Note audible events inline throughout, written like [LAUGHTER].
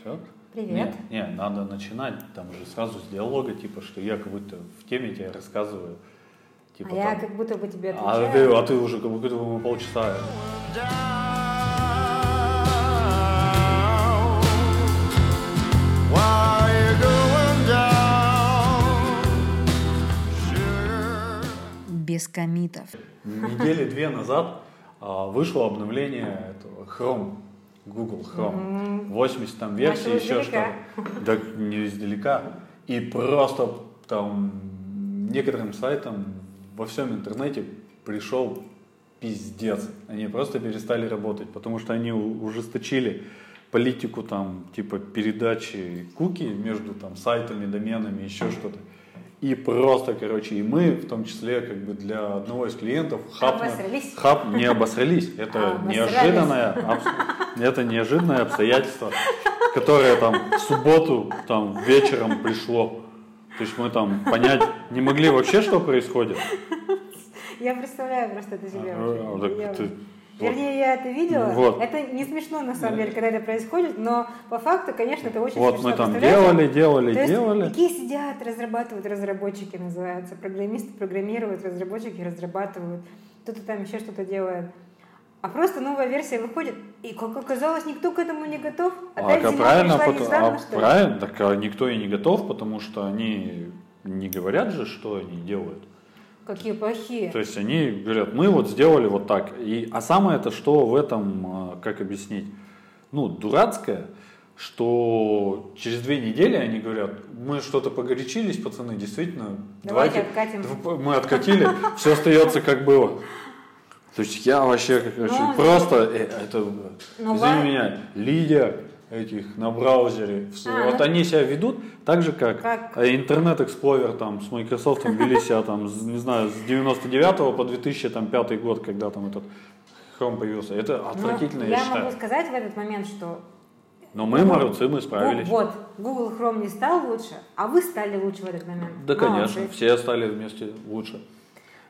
Все? Привет. Не, не, надо начинать там уже сразу с диалога, типа, что я как будто в теме тебе рассказываю. Типа, а я там, как будто бы тебе а, ты, отвечаю. а ты уже как будто бы полчаса. Без комитов. Недели две назад а, вышло обновление этого Chrome, Google Chrome. 80 там версий, еще что-то. Да не издалека. И просто там некоторым сайтам во всем интернете пришел пиздец. Они просто перестали работать, потому что они ужесточили политику там типа передачи куки между там сайтами, доменами, еще что-то. И просто, короче, и мы, в том числе, как бы для одного из клиентов, хап, Обосрались? хап не обосрались. Это А, неожиданное, абс- это неожиданное обстоятельство, которое там в субботу там вечером пришло. То есть мы там понять не могли вообще, что происходит. Я представляю просто это себе. А, так Я- ты- Вернее, я это видела. Вот. Это не смешно на самом деле, когда это происходит, но по факту, конечно, это очень Вот смешно. мы там делали, делали, То есть делали. Такие сидят, разрабатывают, разработчики называются. Программисты программируют, разработчики разрабатывают. Кто-то там еще что-то делает. А просто новая версия выходит, и, как оказалось, никто к этому не готов. Опять а зима правильно, пришла пот- нежданно, а что ли? правильно, так а никто и не готов, потому что они не говорят же, что они делают. Какие плохие. То есть они говорят, мы вот сделали вот так. И, а самое это, что в этом, а, как объяснить, ну, дурацкое, что через две недели они говорят, мы что-то погорячились, пацаны, действительно, Давайте откатим. дв- Мы откатили, все остается как было. То есть я вообще как очень Ну, просто, э, это, Ну, извини меня, Лидия этих на браузере, А, вот ну- они себя ведут так же, как, Как? э, Internet Explorer там с Microsoft вели себя там, не знаю, с 99 по 2005 год, когда там этот Chrome появился. Это Но отвратительно, я, я считаю. могу сказать в этот момент, что Но мы молодцы, мы справились. Ну, вот, Google Chrome не стал лучше, а вы стали лучше в этот момент. Да, конечно, все стали вместе лучше.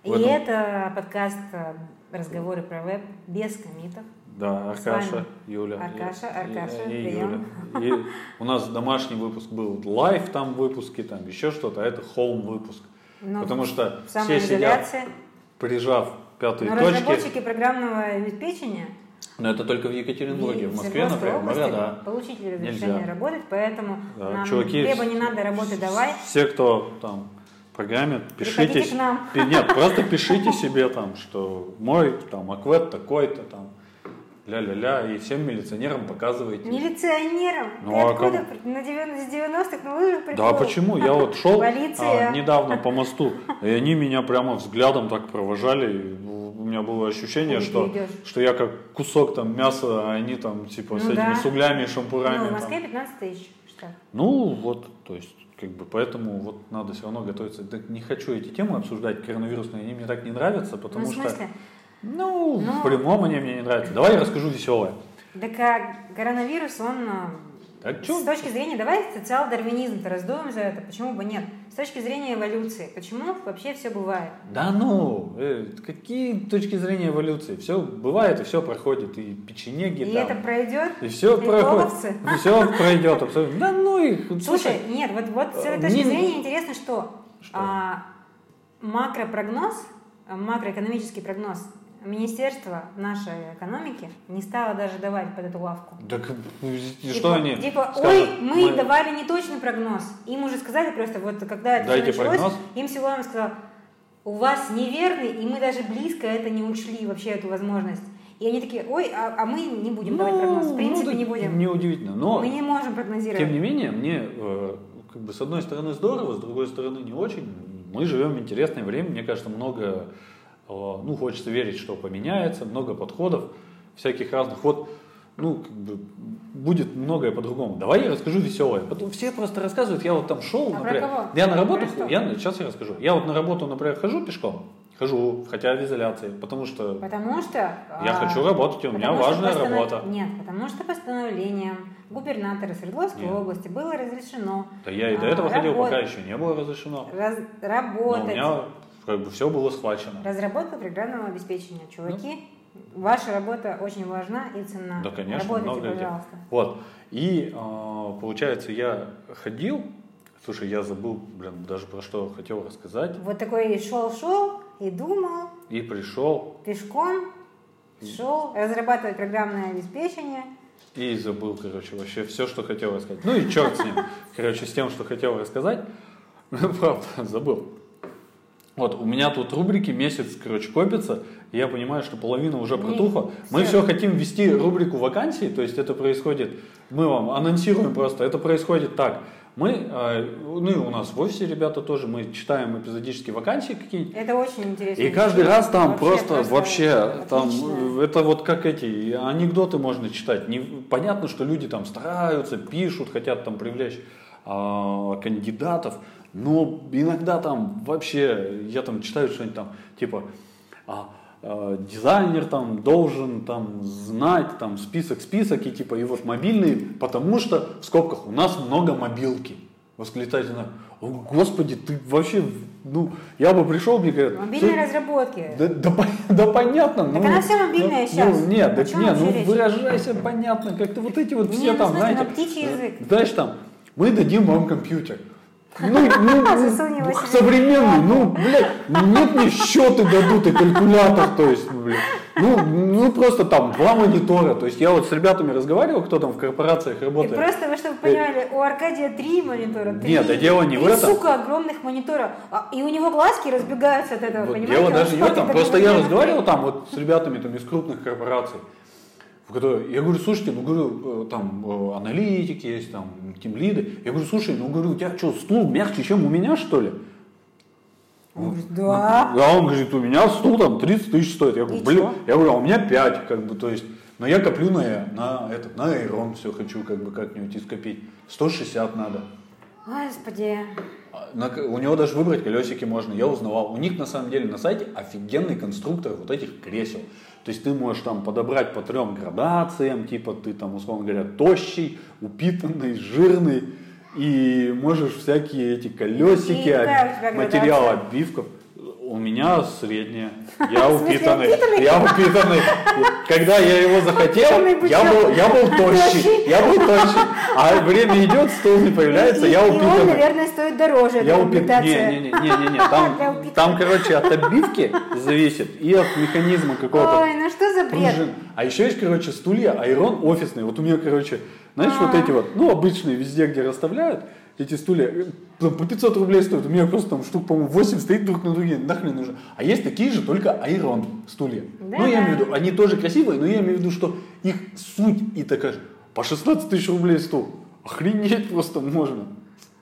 И этом- это подкаст э, «Разговоры про веб» без коммитов. Да, Аркаша, Юля. Аркаша, и- Аркаша, и, прием. Юля. И у нас домашний выпуск был live там выпуски, там еще что-то, а это холм выпуск. Ну, Потому что все сидят, прижав пятые Но точки. разработчики программного обеспечения Но это только в Екатеринбурге, в Москве, например, области да. получили разрешение Нельзя. работать, поэтому Да, нам чуваки, хлеба не надо, работы давай. Все, кто там программит, пишите. к нам. Нет, просто пишите себе там, что мой там аквет такой-то там, ля-ля-ля, и всем милиционерам показывайте. Милиционером? Ну, Ты а откуда? при- На 90 с 90-х? Ну вы же Да прикол. почему? Я вот шел Полиция. а, недавно по мосту, [LAUGHS] и они меня прямо взглядом так провожали. У меня было ощущение, что, что я как кусок там мяса, а они там типа с Ну этими да. с углями шампурами. Ну, в там. Москве 15 тысяч штраф. Ну, вот, то есть, как бы, поэтому вот надо все равно готовиться. Так не хочу эти темы обсуждать, коронавирусные, они мне так не нравятся, потому Ну, в что, смысле? Ну, Ну. в прямом они мне не нравятся. Давай я расскажу веселое. Так а коронавирус, он а, чё? с точки зрения, давай социал-дарвинизм-то раздуем за это, почему бы нет? С точки зрения эволюции, почему вообще все бывает? Да ну, э, какие точки зрения эволюции? Все бывает и все проходит, и печенеги И там. это пройдет? И все Приколовцы? проходит. Все пройдет абсолютно. Да ну их. Слушай, нет, вот, вот с этой э, точки не- зрения интересно, что, Что? а, макропрогноз, макроэкономический прогноз Министерство нашей экономики не стало даже давать под эту лавку. Так и Типа- что они Типа, скажут? ой, мы, давали неточный прогноз. Им уже сказали просто, вот когда это Дайте началось, прогноз. им Силуан сказал, у вас неверный, и мы даже близко это не учли, вообще эту возможность. И они такие, ой, а, а мы не будем давать прогноз. В принципе, ну, не будем. Неудивительно. Но Мы не можем прогнозировать. Тем не менее, мне э, как бы с одной стороны здорово, с другой стороны не очень. Мы живем в интересное время, мне кажется, много, ну, хочется верить, что поменяется, много подходов всяких разных. Вот, ну, как бы, будет многое по-другому. Давай я расскажу веселое. Потом все просто рассказывают, я вот там шел, А например. кого? Я на работу, что? я, сейчас я расскажу. Я вот на работу, например, хожу пешком, хожу, хотя в изоляции, потому что Потому что... я а, хочу работать, у меня важная постанов- работа. Нет, потому что постановлением губернатора Свердловской Нет. области было разрешено Да я и до а, этого ходил, работ- пока еще не было разрешено. раз- Но у работать. меня как бы все было схвачено. Разработка программного обеспечения. Чуваки, Ваша работа очень важна и ценна. Да, конечно, Работайте, много людей. пожалуйста. Вот. И а, получается, я ходил. Слушай, я забыл, блин, даже про что хотел рассказать. Вот такой шел-шел и думал, И пришел, пешком шел разрабатывать программное обеспечение. и забыл, короче, вообще все, что хотел рассказать. Ну и черт с ним. [LAUGHS] Короче, с тем, что хотел рассказать. [LAUGHS] Правда, забыл. Вот, у меня тут рубрики месяц, короче, копится. и Я понимаю, что половина уже протухла. Мы все хотим ввести рубрику вакансий, то есть это происходит, мы вам анонсируем просто, это происходит так. Мы, э, ну и у нас в офисе ребята тоже, мы читаем эпизодически вакансии какие-нибудь, Это очень интересно. и каждый раз там Вообще, просто, вообще, там, отлично. э, это вот как эти анекдоты можно читать. Не, понятно, что люди там стараются, пишут, хотят там привлечь а, кандидатов, но иногда там вообще, я там читаю что-нибудь там, типа, а, а, дизайнер там должен там знать там список-список и типа, и вот мобильный, потому что, в скобках, у нас много мобилки. Восклицательно. О, Господи, ты вообще, ну, я бы пришел, мне говорят, Мобильные «Ты- разработки. да, да, да понятно. Так ну, она вся мобильная ну, щас. Ну, нет, так нет, ну речь? выражайся понятно, как-то вот эти вот все ну, там, смысле, знаете. на птичий язык. Знаешь, там, мы дадим вам компьютер. Ну, ну, [LAUGHS] его ну, современный, ну, блядь, нет, мне счеты дадут и калькулятор, то есть, блядь, ну, ну, просто там два монитора, то есть я вот с ребятами разговаривал, кто там в корпорациях И работает. просто, вы чтобы понимали, у Аркадия три монитора. Три, Нет, да дело не в этом. сука, огромных монитора. А, и у него глазки разбегаются от этого, Вот понимаете? дело даже не в этом. Просто я разговаривал там вот с ребятами там из крупных корпораций. Я говорю, слушайте, ну говорю, э, там э, аналитики есть, там тимлиды. Я говорю, слушай, ну говорю, у тебя что, стул мягче, чем у меня, что ли? Он говорит, да. А он говорит, у меня стул там 30 тысяч стоит. Я говорю, блин, я говорю, а у меня 5, как бы, то есть, но я коплю на, на этот, на Айрон все хочу, как бы, как-нибудь и скопить. 160 надо. Господи. А, на у него даже выбрать колесики можно, я узнавал. У них на самом деле на сайте офигенный конструктор вот этих кресел. То есть ты можешь там подобрать по трем градациям, типа ты там, условно говоря, тощий, упитанный, жирный, и можешь всякие эти колесики, об- материал обивков. У меня средняя. [LAUGHS] Я упитанный. упитанный? Я упитанный. Когда я его захотел, Упитанный я был, я был тощий. Я был тощий. А время идет, стул не появляется, я и он, упитанный. наверное, стоит дороже. Я эта упит... Не, не, не, не, не. Там, [LAUGHS] там, короче, от обивки зависит и от механизма какого-то. Ой, ну что за бред? А еще есть, короче, стулья Айрон офисные. Вот у меня, короче, знаешь, вот А. эти вот, ну, обычные везде, где расставляют, эти стулья, по 500 рублей стоят. У меня просто там штук, по-моему, 8 стоит друг на друге. Нахрен нужно. А есть такие же, только Айрон стулья. Да. Ну, я имею в виду, они тоже красивые, но я имею в виду, что их суть и такая же. По 16 тысяч рублей стул. Охренеть просто можно.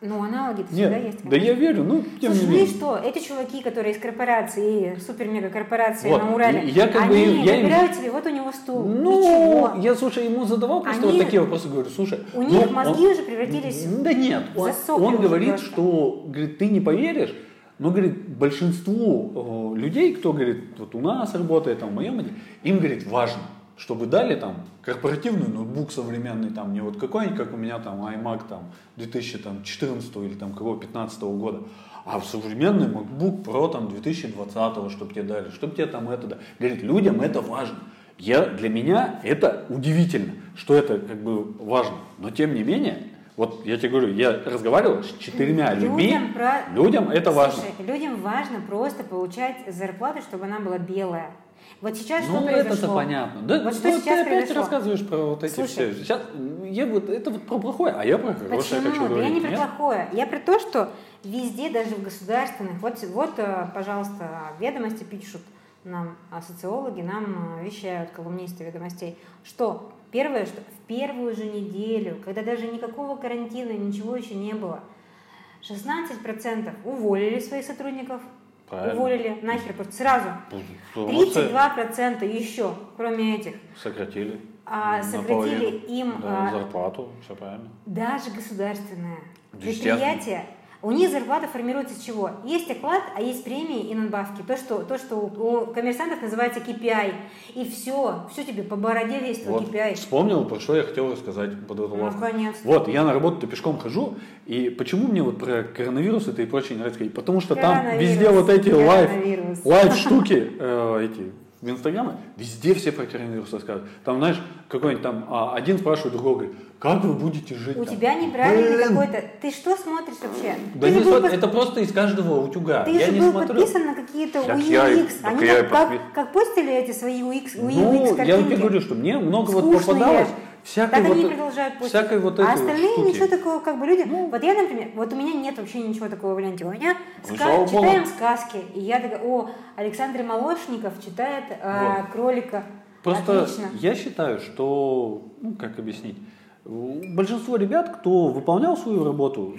Ну, аналоги всегда Нет, есть. да конечно. я верю, ну, тем Слушай, не менее. что? Эти чуваки, которые из корпорации, супер-мега-корпорации Вот, на Урале, я как бы они им- я им- выбирают себе, вот у него стул, Ну, ничего. я, слушай, ему задавал просто Они- вот такие вопросы, говорю, слушай. У ну, них мозги он- уже превратились в Да нет, он, он говорит, просто. что, говорит, ты не поверишь, но, говорит, большинству э, людей, кто, говорит, вот у нас работает, там, в моем им, говорит, важно, чтобы дали там корпоративный ноутбук современный, там, не вот какой-нибудь, как у меня там iMac там 2014 или там какого 15 года, а современный MacBook Pro там 2020, чтобы тебе дали, чтобы тебе там это дали. Говорит, людям это важно. Я, для меня это удивительно, что это как бы важно. Но тем не менее, вот я тебе говорю, я разговаривал с четырьмя людьми, Людям про- людям это важно. Слушай, людям важно просто получать зарплату, чтобы она была белая. Вот сейчас Ну, что произошло? это-то понятно. Да, Вот что ну, сейчас ты опять произошло? рассказываешь про вот эти Слушай. все. Сейчас я вот это вот про плохое, а я про хорошее Почему? хочу говорить. я не про Нет? плохое. Я про то, что везде, даже в государственных, вот, вот э, пожалуйста, ведомости пишут нам, а социологи нам э, вещают, колумнисты ведомостей, что первое, что в первую же неделю, когда даже никакого карантина, ничего еще не было, 16% уволили своих сотрудников, Правильно. уволили нахер сразу. Молодцы. 32% еще, кроме этих, Сократили. а, сократили им Да, а, зарплату, все правильно. даже государственное предприятие, у них зарплата формируется из чего? Есть оклад, а есть премии и надбавки. То, что, то, что у, коммерсантов называется KPI. И все, все тебе по бороде весь Вот, KPI. вспомнил, про что я хотел рассказать под эту Ну, наконец-то. Вот, я на работу пешком хожу, и почему мне вот про коронавирус это и прочее не нравится? Потому что там везде вот эти коронавирус. live штуки, э, эти в Инстаграме, везде все про коронавирус рассказывают. Там, знаешь, какой-нибудь там, а, один спрашивает другого, говорит, как вы будете жить У там? тебя неправильный Блин, какой-то... Ты что смотришь вообще? Да ты не был под- это просто из каждого утюга. Ты я же не был смотрю. подписан на какие-то Так я UX. так Они я и как, как, подпи- как постили эти свои UX, Ну, UX я тебе картинки. говорю, что мне много вот Скучные. попадалось всякой Так вот, они продолжают постить. всякой вот а остальные штуки. ничего такого, как бы люди. вот я, например, вот у меня нет вообще ничего такого в ленте. У меня Ну, ска- читаем сказки. И я такая, о, Александр Молошников читает а, кролика. Просто Отлично. я считаю, что, ну, как объяснить, большинство ребят, кто выполнял свою работу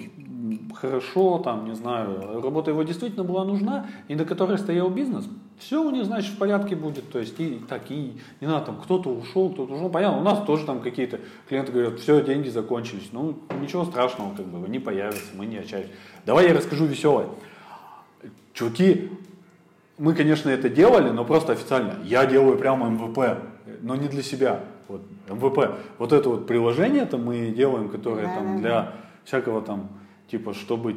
хорошо, там, не знаю, работа его действительно была нужна, и до которой стоял бизнес, все у них, значит, в порядке будет. То есть, и так, и не надо, там, кто-то ушел, кто-то ушел. Понятно, у нас тоже там какие-то клиенты говорят, все, деньги закончились. Ну, ничего страшного, как бы, они появятся, мы не отчаялись. Давай я расскажу веселое. Чуваки, мы, конечно, это делали, но просто официально. Я делаю прямо MVP, но не для себя. Вот, MVP. Вот это вот приложение это мы делаем, которое Да, там да, для всякого там, типа, чтобы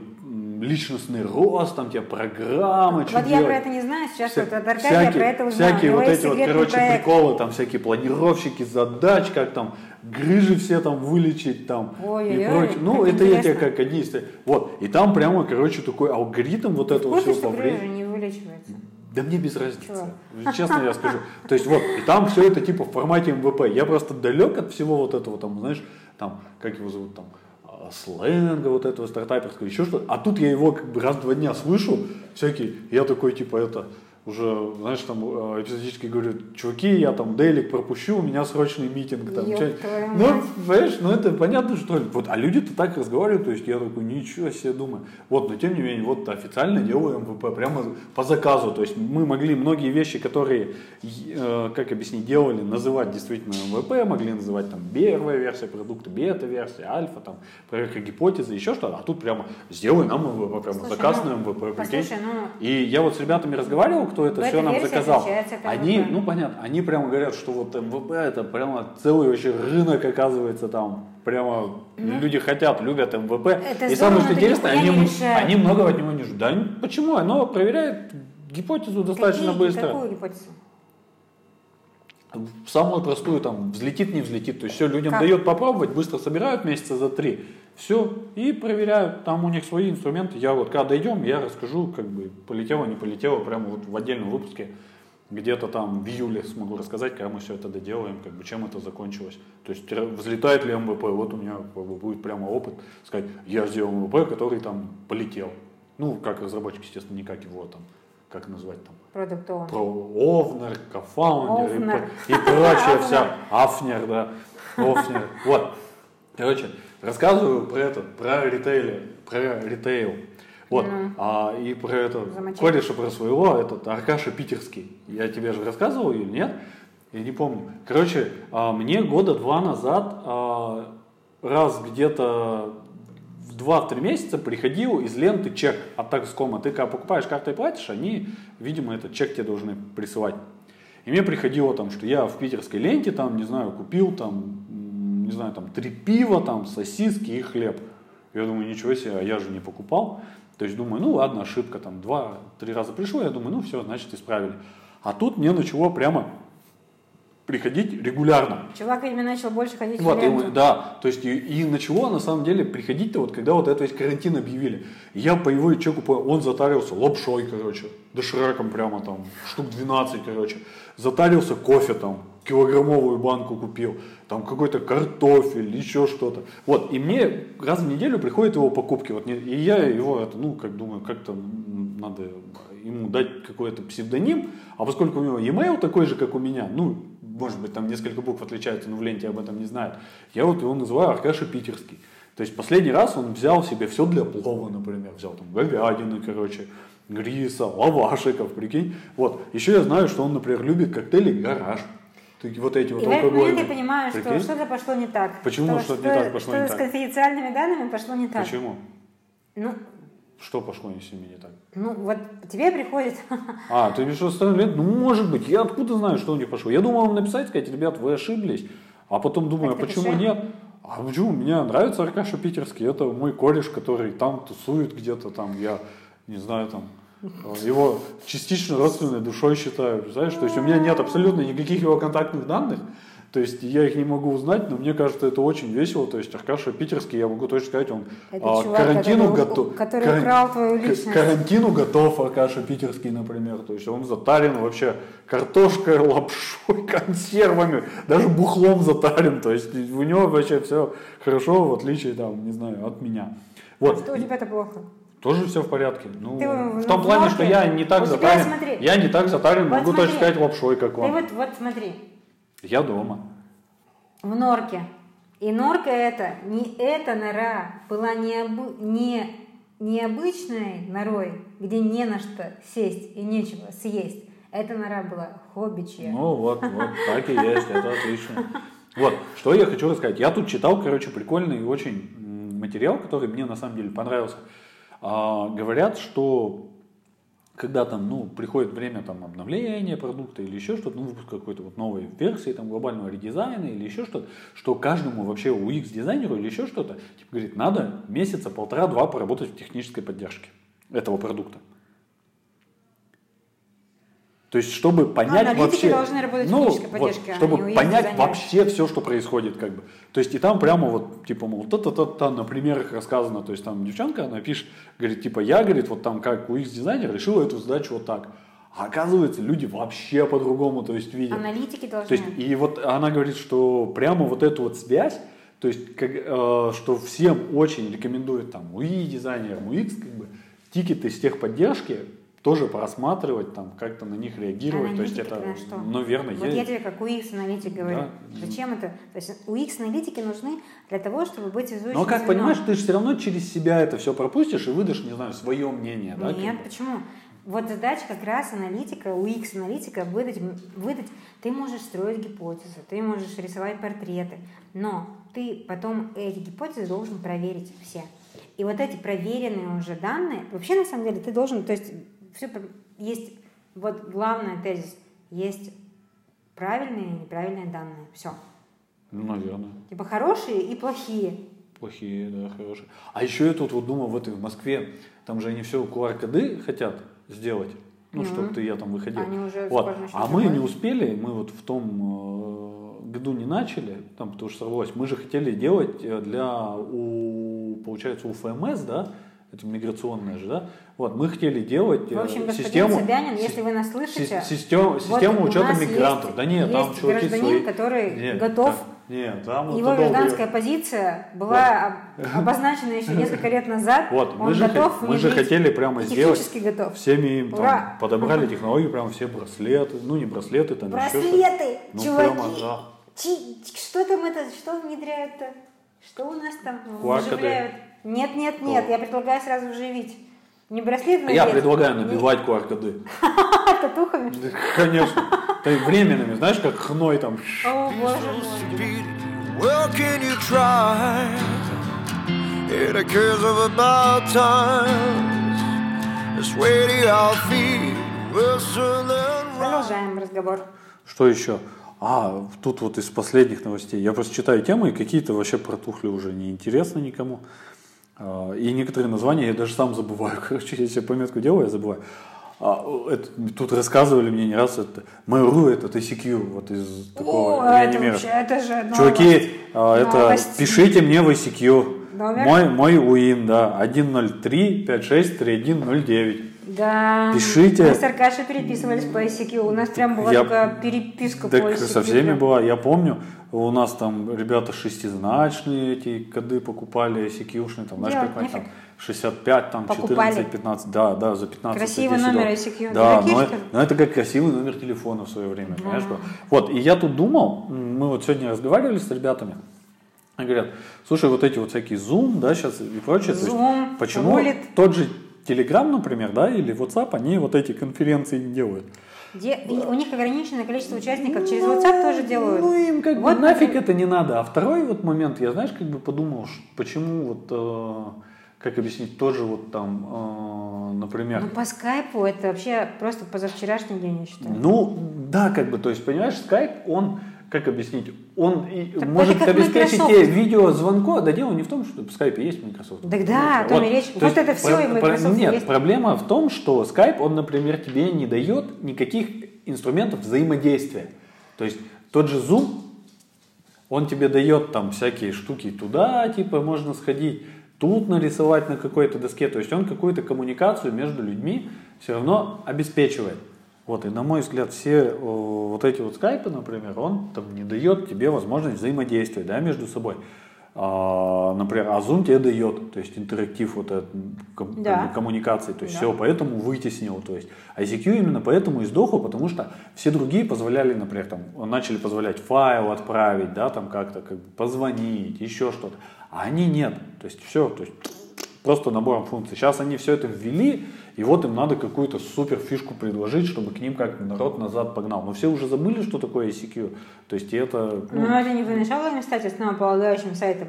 личностный рост, там тебе программы, что Вот я делать. про это не знаю, сейчас Вся- вот от Аркадия про это узнаю. всякие вот эти вот, короче, проект. приколы, там всякие планировщики задач, как там грыжи все там вылечить там и Ой-ой-ой, прочее. Ну, это я тебе интересно. как одни из... Вот, и там прямо, короче, такой алгоритм вот этого Вкусно, всего что грыжа не вылечивается. Да мне без разницы. Чего? Честно я скажу. То есть вот, и там все это типа в формате МВП. Я просто далек от всего вот этого, там, знаешь, там, как его зовут, там, а, сленга вот этого стартаперского, еще что-то. А тут я его как бы раз в два дня слышу, всякие, я такой, типа, это, уже, знаешь, там э, эпизодически говорю, чуваки, я там daily'к пропущу, у меня срочный митинг. Там, Ёб чё-нибудь». твою ну, понимаешь, ну это понятно, что ли. Вот, а люди-то так разговаривают, то есть я такой, ничего себе думаю. Вот, но тем не менее, вот официально делаю MVP, прямо по заказу. То есть мы могли многие вещи, которые, э, как объяснить, делали, называть действительно MVP, могли называть там первая версия продукта, бета-версия, альфа, там, проверка гипотезы, еще что-то. А тут прямо сделай нам MVP, прямо Слушай, заказ ну, на MVP, прикинь. Послушай, ну, И я вот с ребятами разговаривал, кто это все нам заказал. Они, MVP. ну понятно, они прямо говорят, что вот MVP это прямо целый вообще рынок оказывается там. Прямо люди хотят, любят MVP. Это И здорово, самое что интересное, они, они много от него не ждут. Да почему? Оно проверяет гипотезу достаточно какие- быстро. Какую гипотезу? Самую простую, там, взлетит, не взлетит. То есть все людям Как? дают попробовать, быстро собирают месяца за три. Все, и проверяют. Там у них свои инструменты. Я вот, когда дойдем, я расскажу, как бы, полетело, не полетело, прямо вот в отдельном выпуске. Где-то там в июле смогу рассказать, когда мы все это доделаем, как бы, чем это закончилось. То есть взлетает ли MVP, вот у меня как бы, будет прямо опыт, сказать, я сделал MVP, который там полетел. Ну, как разработчик, естественно, не как его там, как назвать там, Продуктовый. про owner, кофаундер и, и прочее [LAUGHS] вся. Owner, да. Офнер. Вот. Короче, рассказываю про этот, про ритейл, про ритейл. Вот. А, и про это, кореша про своего, этот Аркаша Питерский. Я тебе же рассказывал или нет? Я не помню. Короче, а, мне года два назад а, раз где-то 2-3 месяца приходил из ленты чек от Такскома. Ты когда покупаешь картой платишь, они, видимо, этот чек тебе должны присылать. И мне приходило там, что я в питерской ленте, там, не знаю, купил там, не знаю, там, три пива, там, сосиски и хлеб. Я думаю, ничего себе, а я же не покупал. То есть думаю, ну ладно, ошибка, там, два-три раза пришло, я думаю, ну все, значит, исправили. А тут мне начало прямо приходить регулярно. Чувак, видимо, начал больше ходить в Вот, и, ленту. да, то есть и, и начало на самом деле приходить-то вот, когда вот это весь карантин объявили. И я по его чеку, понял, он затарился лапшой, короче, дошираком прямо там, штук 12, короче. Затарился кофе там, килограммовую банку купил, там какой-то картофель, еще что-то. Вот, и мне раз в неделю приходят его покупки, вот, и я его, ну, как думаю, как-то надо ему дать какой-то псевдоним, а поскольку у него e-mail такой же, как у меня, ну, может быть, там несколько букв отличаются, но в ленте об этом не знают, я вот его называю Аркаша Питерский. То есть последний раз он взял себе все для плова, например, взял там говядины, короче, риса, лавашиков, прикинь. Вот. Еще я знаю, что он, например, любит коктейли «Гараж». Так Вот эти вот И в этот момент я алкогольные. понимаю, что что-то пошло не так. Почему что-то не так пошло что не с так? конфиденциальными данными пошло не так. Почему? Ну, Что пошло не с ними не так? ну, вот тебе приходит... А, ты что остальные лет? Ну, может быть. Я откуда знаю, что у них пошло? Я думал вам написать, сказать, ребят, вы ошиблись. А потом думаю, а почему напиши. нет? А почему? Мне нравится Аркаша Питерский. Это мой кореш, который там тусует где-то там. Я не знаю, там Э, Его частично родственной душой считаю, знаешь, то есть у меня нет абсолютно никаких его контактных данных, то есть я их не могу узнать, но мне кажется, это очень весело. То есть Аркаша Питерский, я могу точно сказать, он Это а, чувак, карантину который- готов. который украл твою к- личность. карантину готов Аркаша Питерский, например. То есть он затарен вообще картошкой, [LAUGHS] лапшой, консервами, даже бухлом затарен. То есть у него вообще все хорошо, в отличие, там, не знаю, от меня. Вот. Что у тебя-то плохо? Тоже все в порядке. Ну, Ты в- том в плане, что я не так затарен. смотри. Я не так затарен, Вот могу точно смотри. сказать лапшой, как Ты он. вот, вот смотри, Я дома. в норке. И норка это, не эта нора была необы- не, необычной норой, где не на что сесть и нечего съесть. Эта нора была хоббичья. Ну вот, вот, так и есть, это отлично. Вот, что я хочу рассказать. Я тут читал, короче, прикольный очень материал, который мне на самом деле понравился. А, говорят, что когда там, ну, приходит время там обновления продукта или еще что-то, ну, выпуск какой-то вот новой версии, там, глобального редизайна или еще что-то, что каждому вообще UX-дизайнеру или еще что-то, типа, говорит, надо месяца полтора-два поработать в технической поддержке этого продукта. То есть, чтобы понять аналитики вообще... должны работать в ну, вот, поддержке, а чтобы понять вообще все, что происходит, как бы. То есть, и там прямо вот, типа, мол, та-та-та-та, на примерах рассказано. То есть, там девчонка, она пишет, говорит, типа, я, говорит, вот там как UX-дизайнер решила эту задачу вот так. А оказывается, люди вообще по-другому, то есть, видят. Аналитики должны. То есть, и вот она говорит, что прямо вот эту вот связь, то есть, как, э, что всем очень рекомендует там UI дизайнерам, UX, как бы, тикеты с техподдержки тоже просматривать, там, как-то на них реагировать. то есть, это, что? ну, верно, Вот я тебе как UX-аналитик говорю. Да. Зачем это? То есть UX-аналитики нужны для того, чтобы быть изученным Но как понимаешь, ты же все равно через себя это все пропустишь и выдашь, не знаю, свое мнение, да? Нет, бы. почему? Вот задача как раз аналитика, UX-аналитика выдать, выдать, ты можешь строить гипотезы, ты можешь рисовать портреты, но ты потом эти гипотезы должен проверить все. И вот эти проверенные уже данные, вообще на самом деле ты должен, то есть все есть, вот главный тезис, есть правильные и неправильные данные, все. Ну, наверное. Типа хорошие и плохие. Плохие, да, хорошие. А еще я тут вот думал, в этой в Москве, там же они все QR-коды хотят сделать, ну, Мгм. чтобы ты я там выходил. Они уже вот. А мы не успели, мы вот в том э, году не начали, там, потому что сорвалось. Мы же хотели делать э, для, у, получается, у ФМС, да, это миграционная же, да, вот, мы хотели делать э, В общем, господин систему... Собянин, если вы нас слышите, си- систему, вот систему учета мигрантов. есть- да нет, там есть чуваки гражданин, свои. который Нет, готов там- нет, там вот Его долго- гражданская позиция была об- обозначена еще несколько лет назад. Вот, мы Он же, готов мы же хотели прямо сделать, готов. всеми им там подобрали технологии, прям все браслеты, ну не браслеты, там. Браслеты, Ну, чуваки. прямо, да. Чи- что там это, что внедряют-то? Что у нас там QR-коды. вживляют? Нет, нет, нет, я предлагаю сразу вживить. Не браслет Я надеть, предлагаю не- набивать QR-коды. [LAUGHS] татухами. Да, Конечно. Временными, знаешь, как хной там. О, боже it. Occurs of about to feet, run. Продолжаем разговор. Что еще? А, тут вот из последних новостей. Я просто читаю темы, и какие-то вообще протухли уже неинтересно никому. А, И некоторые названия я даже сам забываю. [LAUGHS] Короче, я пометку делаю, я забываю. А, это- тут рассказывали мне не раз, это Mail.ru, это TCQ, вот из такого О, это вообще, это же новость. Чуваки, а, это Новость. пишите мне в ICQ. Номер? Мой, мой УИН, да, 103 56 3109. Да. Пишите. Мы с Аркашей переписывались по ICQ. У нас прям была Я- такая переписка Так по ICQ. со всеми была, я помню, у нас там ребята шестизначные эти коды покупали, ICQ-шные, там, знаешь, Делать как там, нефиг. 65, там, Покупали. 14, 15, да, да, за 15. Красивый 10 номер. ICQ. Да, но, ли? но это как красивый номер телефона в свое время, понимаешь? что? Вот, и я тут думал, мы вот сегодня разговаривали с ребятами, и говорят, слушай, вот эти вот всякие Zoom, да, сейчас и прочее, то есть Zoom, почему Wallet. тот же Telegram, например, да, или WhatsApp, они вот эти конференции не делают? И у них ограниченное количество участников. Через WhatsApp тоже делают. Ну, им как Вот, бы нафиг например. это не надо. А второй вот момент, я, знаешь, как бы подумал, почему вот, э, как объяснить, тоже вот там, э, например, Ну, по скайпу это вообще просто позавчерашний день, я считаю. ну, да, как бы, то есть, понимаешь, скайп, он, как объяснить, он и Так может обеспечить Microsoft. тебе видеозвонко. Да дело не в том, что в Skype есть Microsoft. Так да, о том и речь. то Вот есть это всё и про- Microsoft про- Нет, есть. проблема в том, что Skype, он, например, тебе не дает никаких инструментов взаимодействия. То есть тот же Zoom, он тебе дает там всякие штуки туда, типа можно сходить, тут нарисовать на какой-то доске. То есть он какую-то коммуникацию между людьми все равно обеспечивает. Вот, и на мой взгляд, все э, вот эти вот скайпы, например, он там не дает тебе возможность взаимодействия, да, между собой. А, например, а Zoom тебе дает, то есть интерактив вот этот, ком- Да. коммуникации, то есть Да. все, поэтому вытеснил, то есть ICQ именно поэтому и сдохло, потому что все другие позволяли, например, там, начали позволять файл отправить, да, там как-то как бы позвонить, еще что-то, а они нет, то есть все, то есть просто набором функций. Сейчас они все это ввели, и вот им надо какую-то супер фишку предложить, чтобы к ним как народ назад погнал. Но все уже забыли, что такое ICQ. То есть это... ну, Но это не поначалу им стать основополагающим сайтом.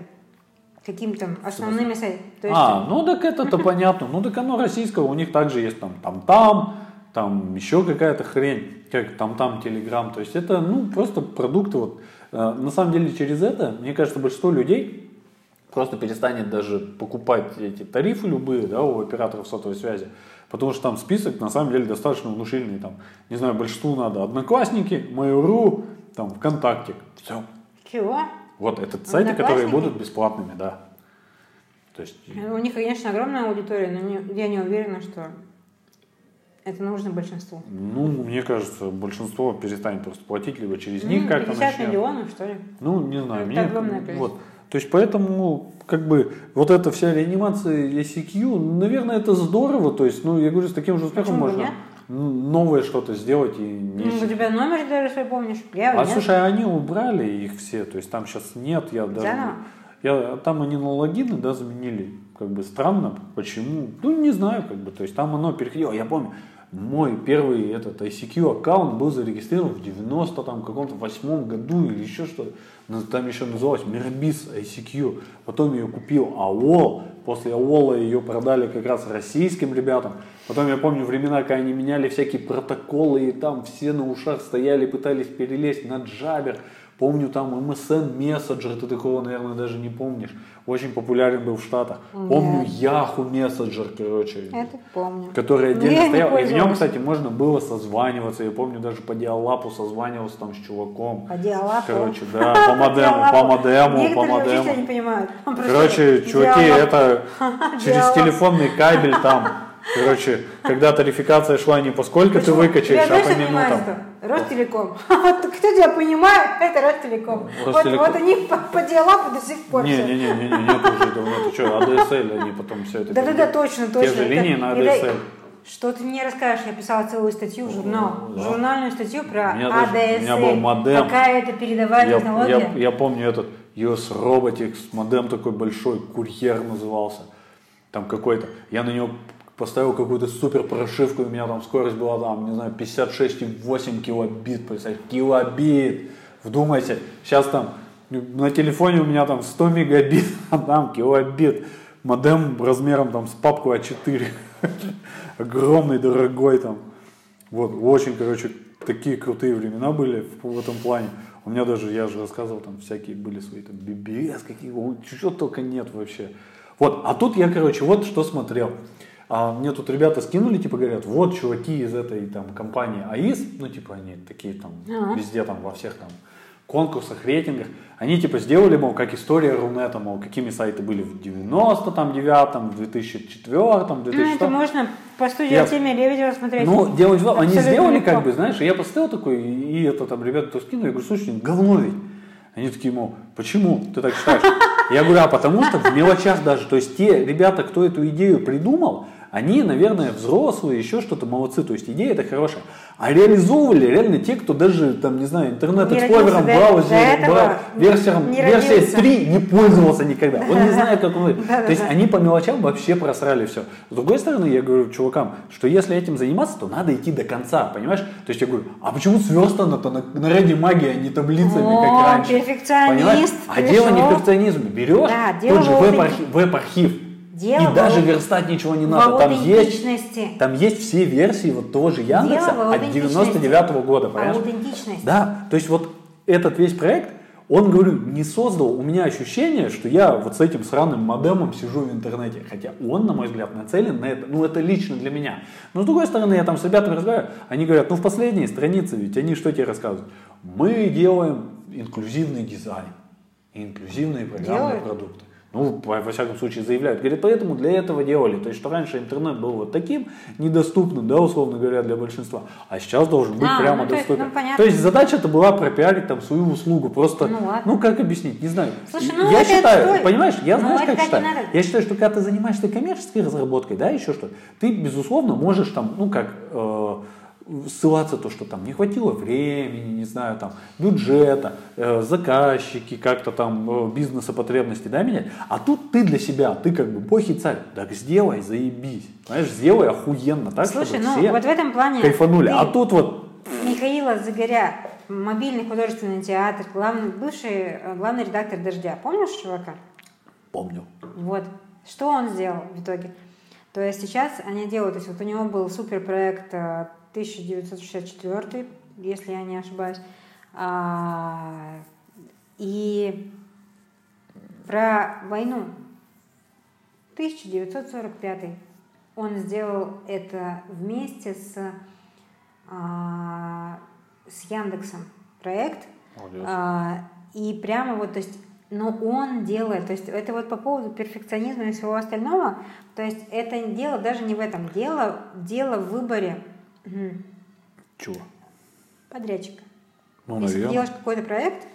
Каким-то основными сайтами. То есть, А, ну так это-то [LAUGHS] понятно. Ну так оно российского, у них также есть там там-там, там еще какая-то хрень, как там-там, телеграм. То есть это, ну, просто продукты вот. Э, На самом деле через это, мне кажется, большинство людей просто перестанет даже покупать эти тарифы любые, да, у операторов сотовой связи. Потому что там список, на самом деле, достаточно внушительный. Там, не знаю, большинству надо Одноклассники, Mail.ru, там, ВКонтакте. Все. чего? Вот, это сайты, которые будут бесплатными, да. То есть, У них, конечно, огромная аудитория, но не- я не уверена, что это нужно большинству. Ну, мне кажется, большинство перестанет просто платить, либо через них Ну, как-то 50 начнет. миллионов, что ли? Ну, не знаю, Это мне... огромное количество. Вот. То есть, поэтому, как бы, вот эта вся реанимация ICQ, наверное, это здорово. То есть, ну, я говорю, с таким же успехом Почему можно нет? новое что-то сделать и не... Ну, у тебя номер же даже свой помнишь? Я А нет. слушай, они убрали их все, то есть там сейчас нет, я даже... Заново? Я, там они на логины, да, заменили, как бы странно, почему, ну не знаю, как бы, то есть там оно переходило, я помню, мой первый этот ICQ аккаунт был зарегистрирован в 90 там каком-то восьмом году или еще что-то, Ну, там еще называлось Мирбис ICQ, потом ее купил АОЛ, после АОЛа ее продали как раз российским ребятам, потом я помню времена, когда они меняли всякие протоколы и там все на ушах стояли, пытались перелезть на джабер, Помню там MSN мессенджер, ты такого, наверное, даже не помнишь. Очень популярен был в Штатах. Помню Yahoo мессенджер, короче. Это помню. Который Но отдельно я стоял. И в нем, кстати, можно было созваниваться. Я помню, даже по диалапу созванивался там с чуваком. По диалапу. Короче, да, [LAUGHS] по модему, по модему, по модему. не понимают. [LAUGHS] Короче, чуваки, это [LAUGHS] через телефонный кабель там. Короче, когда тарификация шла не по сколько ты выкачаешь, а по минутам. Ростелеком. [LAUGHS] Вот Кто тебя понимает, это Ростелеком. Вот, Ростелеком. вот они по, по диалапу до сих пор. Не, не, не, не, не, нет уже давно. Ты что, ADSL они потом все это. Да-да-да, точно, точно. Те же линии на ADSL. Что ты мне расскажешь? Я писала целую статью журнал. Да. Журнальную статью про У меня даже- у ADSL. меня был модем. Какая это передовая Я, технология. я, я помню этот US Robotics, модем такой большой, курьер назывался. Там какой-то. Я на него поставил какую-то супер прошивку, у меня там скорость была там, не знаю, 56,8 килобит, представь, килобит. Вдумайся, сейчас там на телефоне у меня там 100 мегабит, [LAUGHS] а там килобит. Модем размером там с папку А4. [LAUGHS] Огромный, дорогой там. Вот, очень, короче, такие крутые времена были в, в этом плане. У меня даже, я же рассказывал, там всякие были свои там BBS, какие, чего только нет вообще. Вот, а тут я, короче, вот что смотрел. А мне тут ребята скинули, типа, говорят, вот чуваки из этой там компании АИС, ну, типа, они такие там, Ага. везде там, во всех там конкурсах, рейтингах, они типа сделали, мол, как история Рунета, мол, какими сайты были в 99-м, в 2004-м, в Ну, 2006 это можно по студии Я- Артемия Лебедева смотреть. ну, дело в они сделали легко. как бы, знаешь, я поставил такой, и, это там ребята то скинули, я говорю, слушайте, говно ведь. Они такие, мол, почему ты так считаешь? Я говорю, а потому что в мелочах даже, то есть те ребята, кто эту идею придумал, они, наверное, взрослые, еще что-то, молодцы, то есть идея это хорошая. А реализовывали реально те, кто даже, там, не знаю, Не интернет-эксплорером, браузером, версией, версией родился. 3 не пользовался никогда. Он не знает, как он... [LAUGHS] То есть они по мелочам вообще просрали все. С другой стороны, я говорю чувакам, что если этим заниматься, то надо идти до конца, понимаешь? То есть я говорю, а почему сверстано-то на, на ради магии, а не таблицами, О, как раньше? перфекционист Понимаешь? А дело не в перфекционизме. Берешь Да, тот же веб-архив, Дело и даже верстать ничего не надо. Там есть, там есть все версии вот того же Яндекса Дело от аутентичности. 99 года, понимаешь? Аутентичность. Да, то есть вот этот весь проект, Он, говорю, не создал у меня ощущение, что я вот с этим сраным модемом сижу в интернете. Хотя он, на мой взгляд, нацелен на это. Ну, это лично для меня. Но с другой стороны, я там с ребятами разговариваю. Они говорят, ну, в последней странице ведь они что тебе рассказывают? Мы делаем инклюзивный дизайн, инклюзивные программные Делают? продукты. Ну, во, всяком случае, заявляют. Говорят, поэтому для этого делали. То есть, что раньше интернет был вот таким, недоступным, да, условно говоря, для большинства. А сейчас должен быть А, прямо ну, то есть, доступен. ну, понятно. то есть, задача-то была пропиарить там свою услугу. Просто, Ну, ладно. ну, как объяснить, не знаю. Слушай, ну, я это считаю, отстой. понимаешь, я Ну, знаешь, это как считаю? надо. Я считаю, что когда ты занимаешься коммерческой разработкой, да, еще что, ты, безусловно, можешь там, ну, как, э, ссылаться то, что там не хватило времени, не знаю, там, бюджета, э, заказчики, как-то там э, бизнеса потребности, да, менять. А тут ты для себя, ты как бы бог и царь. Так сделай, заебись. Знаешь, сделай охуенно, так, Слушай, чтобы ну все вот в этом плане кайфанули. ты А тут вот Михаила Загоря, мобильный художественный театр, главный, бывший э, главный редактор «Дождя». Помнишь чувака? помню. Вот. Что он сделал в итоге? То есть сейчас они делают, то есть вот у него был суперпроект э, 1964, если я не ошибаюсь, А, и про войну. 1945 он сделал это вместе с, а, с Яндексом проект. Молодец. А, и прямо вот, то есть, но он делает, то есть это вот по поводу перфекционизма и всего остального, то есть это дело даже не в этом, дело, дело в выборе м, Чего? подрядчика. Ну, если ты наверное. делаешь какой-то проект,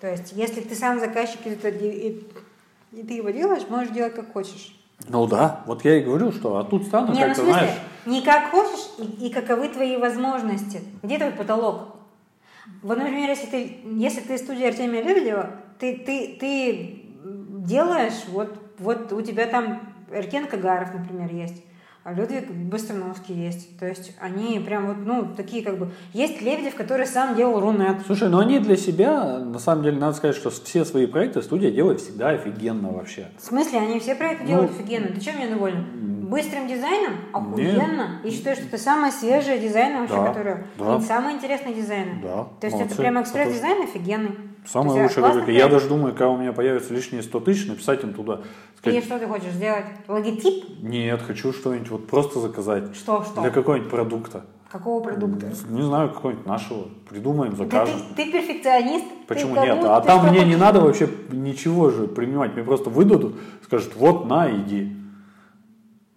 то есть если ты сам заказчик и, и- и ты его делаешь, можешь делать как хочешь. Ну да, вот я и говорю, что а тут стану, Не, ну смысле, знаешь, не как хочешь и, и каковы твои возможности. Где твой потолок? Вот, например, если ты, если ты студия Артемия Лебедева, ты, ты, ты делаешь, вот, вот у тебя там Эркен Кагаров, например, есть, а Людвиг Быстроновский есть. То есть они прям вот, ну, такие как бы... Есть Лебедев, который сам делал Рунет. Слушай, ну они для себя, на самом деле, надо сказать, что все свои проекты студия делает всегда офигенно вообще. В смысле, они все проекты Ну, делают офигенно. Ты чем мне довольна? Быстрым дизайном? Охуенно. И считаю, что это самое свежее дизайн вообще, Да, которое... да. И самый интересный дизайн. Да, То есть молодцы. это прямо экспресс-дизайн офигенный. Самая есть, лучшая рубрика. Я даже думаю, когда у меня появятся лишние 100 тысяч, написать им туда. И Сказать, что ты хочешь сделать? Логотип? нет, хочу что-нибудь вот просто заказать. Что, что? Для какого-нибудь продукта. Какого продукта? Не знаю, какого-нибудь нашего. Придумаем, Да закажем. ты, ты перфекционист. Почему ты нет? кому- А ты там мне не надо вообще ничего же принимать. Мне просто выдадут, скажут, вот, на, иди.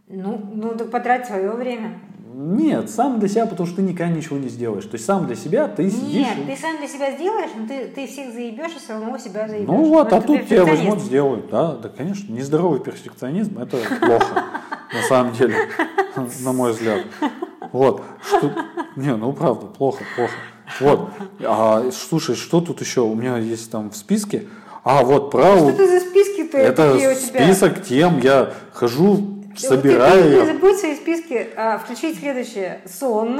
Ну, ну, так потрать свое время. Нет, сам для себя, потому что ты никогда ничего не сделаешь. То есть сам для себя ты сидишь. Нет, и- ты сам для себя сделаешь, но ты, ты всех заебешь и самого себя заебешь. Ну вот, Но а ты тут тебя возьмут, сделают. Да, да, конечно. Нездоровый перфекционизм это плохо, на самом деле, на мой взгляд. Вот. Что... Не, ну правда, плохо, плохо. Вот. А, слушай, что тут еще у меня есть там в списке? А, вот про... Что это за списки-то Это список тем, я хожу, Ты- собираю. Ты, ты свои списки а, включить следующее. Сон,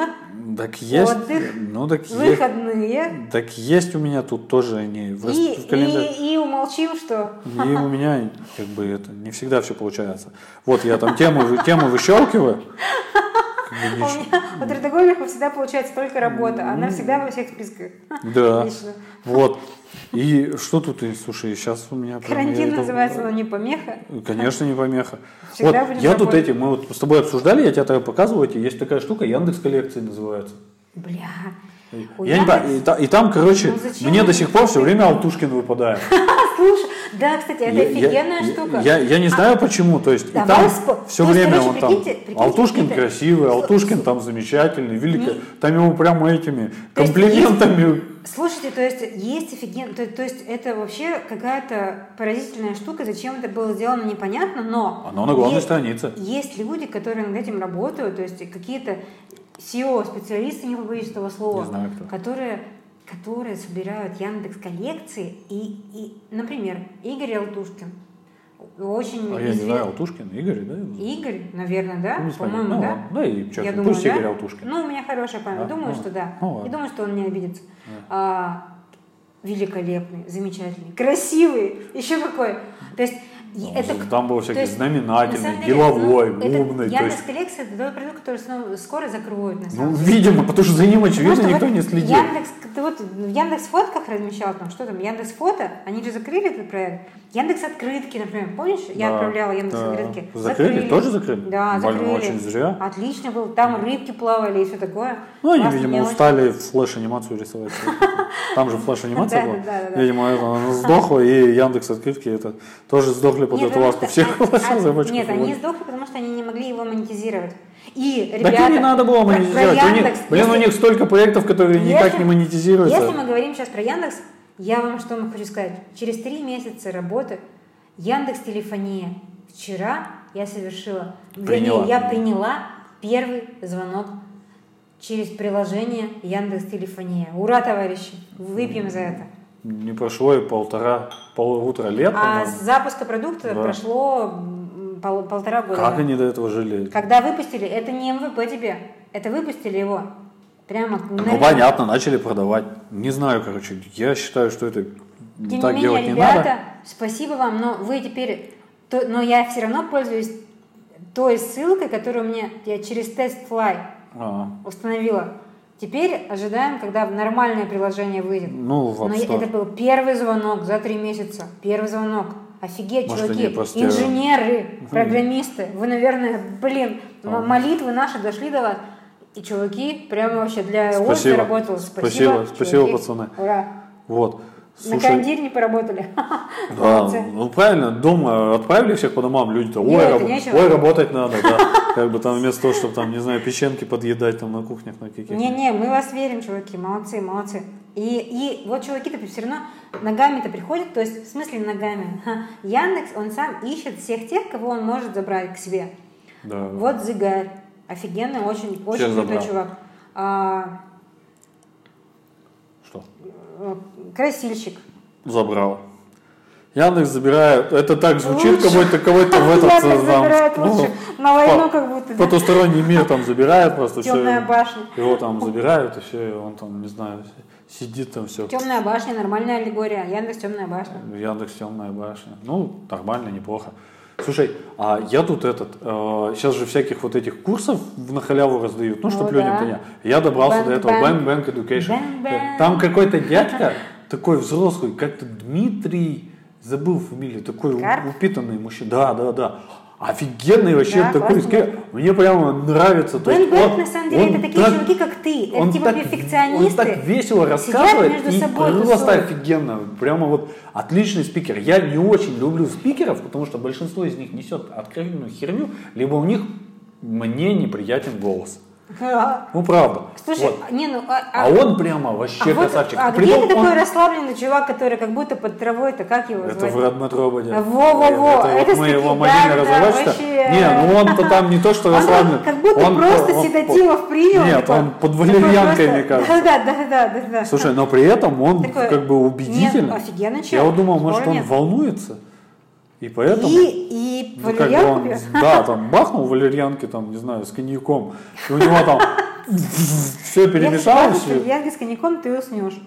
Так есть, отдых, ну так есть, выходные. так есть у меня тут тоже они в, И, в календаре. и, и умолчим, что И у меня как бы это не всегда все получается. Вот я там тему, тему выщелкиваю. [LAUGHS] Как бы у меня [LAUGHS] у трудоголиков всегда получается только работа. Она всегда во всех списках. Да. [LAUGHS] Вот. И что тут, и, слушай, сейчас у меня... прям Карантин это- называется, но не помеха. Конечно, не помеха. Всегда вот, я тут работать. эти, мы вот с тобой обсуждали, я тебе тогда показывал, эти, есть такая штука, Яндекс коллекции называется. Бля. Я не и, и там, короче, Ну мне до сих пор все время Алтушкин выпадает. А, [LAUGHS] слушай, да, кстати, это Я- офигенная я, штука. Я, я не знаю почему, то есть Давай там спо- все то есть, время короче, он там, прикиньте- прикиньте Алтушкин какие-то- красивый, Алтушкин там замечательный, великий, Не- там ему прямо этими То есть комплиментами. Слушайте, то есть есть офиген... То, то есть это вообще какая-то поразительная штука, зачем это было сделано, непонятно, но... Оно на главной есть, странице. Есть люди, которые над этим работают, то есть какие-то SEO-специалисты, не побоюсь этого слова, знаю которые которые собирают Яндекс коллекции и, и, например, Игорь Алтушкин, очень А я не знаю, Алтушкин, Игорь, да? Игорь, наверное, да? Ну. По-моему, Ну, да? ладно. Да, и честно, Я думаю, пусть да? Игорь Алтушкин. Ну, у меня хорошая память. Да? Думаю, Ну, что да. ну, ладно. И думаю, что он не обидится. А, великолепный, замечательный, красивый, еще какой. То есть И Там, это там было то всякие есть, знаменательный, деле, деловой, ну, это умный. То Яндекс есть, коллекция это тот продукт, который снова- скоро закроют на ну, самом деле. видимо, потому что за ним, очевидно, Потому никто вот не следил. Яндекс, ты вот в Яндекс фотках размещал там, что там, Яндекс фото, они же закрыли этот проект. Яндекс открытки, например, помнишь, я Да, отправляла Яндекс да. открытки. Закрыли? Тоже закрыли? Да, Блин, закрыли. очень зря. Отлично был, там рыбки плавали и все такое. Ну, они, Классно, видимо, мне очень устали флеш-анимацию рисовать. Там же флеш-анимация [LAUGHS] была. Видимо, это она сдохла, и Яндекс открытки это тоже сдохли под Нет, эту ласку всех разработчиков. [LAUGHS] Нет, они сдохли, потому что они не могли его монетизировать. И, Так ребята, и не надо было про- про монетизировать. У них- Яндекс, блин, у них столько проектов, которые никак Если- не монетизируются. Если мы говорим сейчас про Яндекс, я вам что хочу сказать. Через три месяца работы Яндекс Телефония. Вчера я совершила, Приняла. вернее, я приняла первый звонок через приложение Яндекс Телефония. Ура, товарищи! Выпьем за это. Не прошло и полтора, полутора лет, А с запуска продукта Да. прошло пол- полтора года. Как они до этого жили? Когда выпустили, это не МВП тебе, это выпустили его. Прямо на Ну, понятно, начали продавать. Не знаю, короче, я считаю, что это Тем так не делать менее, не ребята, надо. спасибо вам, но вы теперь... то- но я все равно пользуюсь той ссылкой, которую мне я через TestFly А, установила. Теперь ожидаем, когда нормальное приложение выйдет. ну, в App Но Store. это был первый звонок за три месяца. Первый звонок. Офигеть, Может, чуваки, просто- инженеры, программисты. Вы, наверное, блин, м- молитвы наши дошли до вас. И чуваки, прямо вообще для Спасибо. заработал. Спасибо, спасибо, чуваки. пацаны. Ура. Вот. На Слушай, карантине не поработали. [LAUGHS] Да, ну правильно, дома отправили всех по домам, люди-то, ой, раб- ой, работать надо, да. Как бы там вместо того, чтобы там, не знаю, печеньки подъедать там на кухнях на каких-то. Не-не, мы вас верим, чуваки, молодцы, молодцы. И, и вот чуваки-то все равно ногами-то приходят, то есть в смысле ногами. Яндекс, он сам ищет всех тех, кого он может забрать к себе. Да. Вот Зигарь, офигенный, очень, очень крутой чувак. А, Что? Красильщик. Забрал. Яндекс забирает. Это так звучит, как будто кого-то в этот Яндекс э, там, забирает ну, лучше. На войну по- как будто. Потусторонний мир там забирает просто Темная все. башня. Его там забирают, и все, и он там, не знаю, сидит там все. Темная башня, нормальная аллегория. Яндекс темная башня. Яндекс темная башня. Ну, нормально, неплохо. Слушай, а я тут этот, э, сейчас же всяких вот этих курсов на халяву раздают, ну, чтобы О, людям да. понять. Я добрался Bank до этого, Bank. Bank Education. Bank Bank. Там какой-то [LAUGHS] дядька, такой взрослый, как-то Дмитрий, забыл фамилию, такой Карп? упитанный мужчина. Да, да, да. Офигенный вообще Да, такой, классный. мне прямо нравится. То Бен Бэк, он- на самом деле, он это такие так- чуваки, как ты. он Это типа так, перфекционисты. Он так весело рассказывает между и собой просто тусуют. офигенно. Прямо вот отличный спикер. Я не очень люблю спикеров, потому что большинство из них несет откровенную херню, либо у них мне неприятен голос. А, Ну, правда. Слушай, Вот. не, ну, а, А он прямо вообще а вот- красавчик. а где Притом ты такой он- расслабленный чувак, который как будто под травой-то, как его Это звать? в Раднатрободе. Во-во-во, Это, это вот мы его мобильное да, вообще. Не, ну он-то там не то, что Он расслаблен. как будто Он- просто он- седативов принял. Нет, такой- он под такой валерьянкой, мне [LAUGHS] кажется. Да, да, да, да, да. Слушай, но при этом он Такой, как бы убедительный. нет, офигенный Я вот думал, может, он волнуется. И поэтому... И, и ну, как бы он, [LAUGHS] да, там бахнул валерьянки, там, не знаю, с коньяком. И у него там [LAUGHS] все перемешалось. Если валерьянки с коньяком, ты уснешь.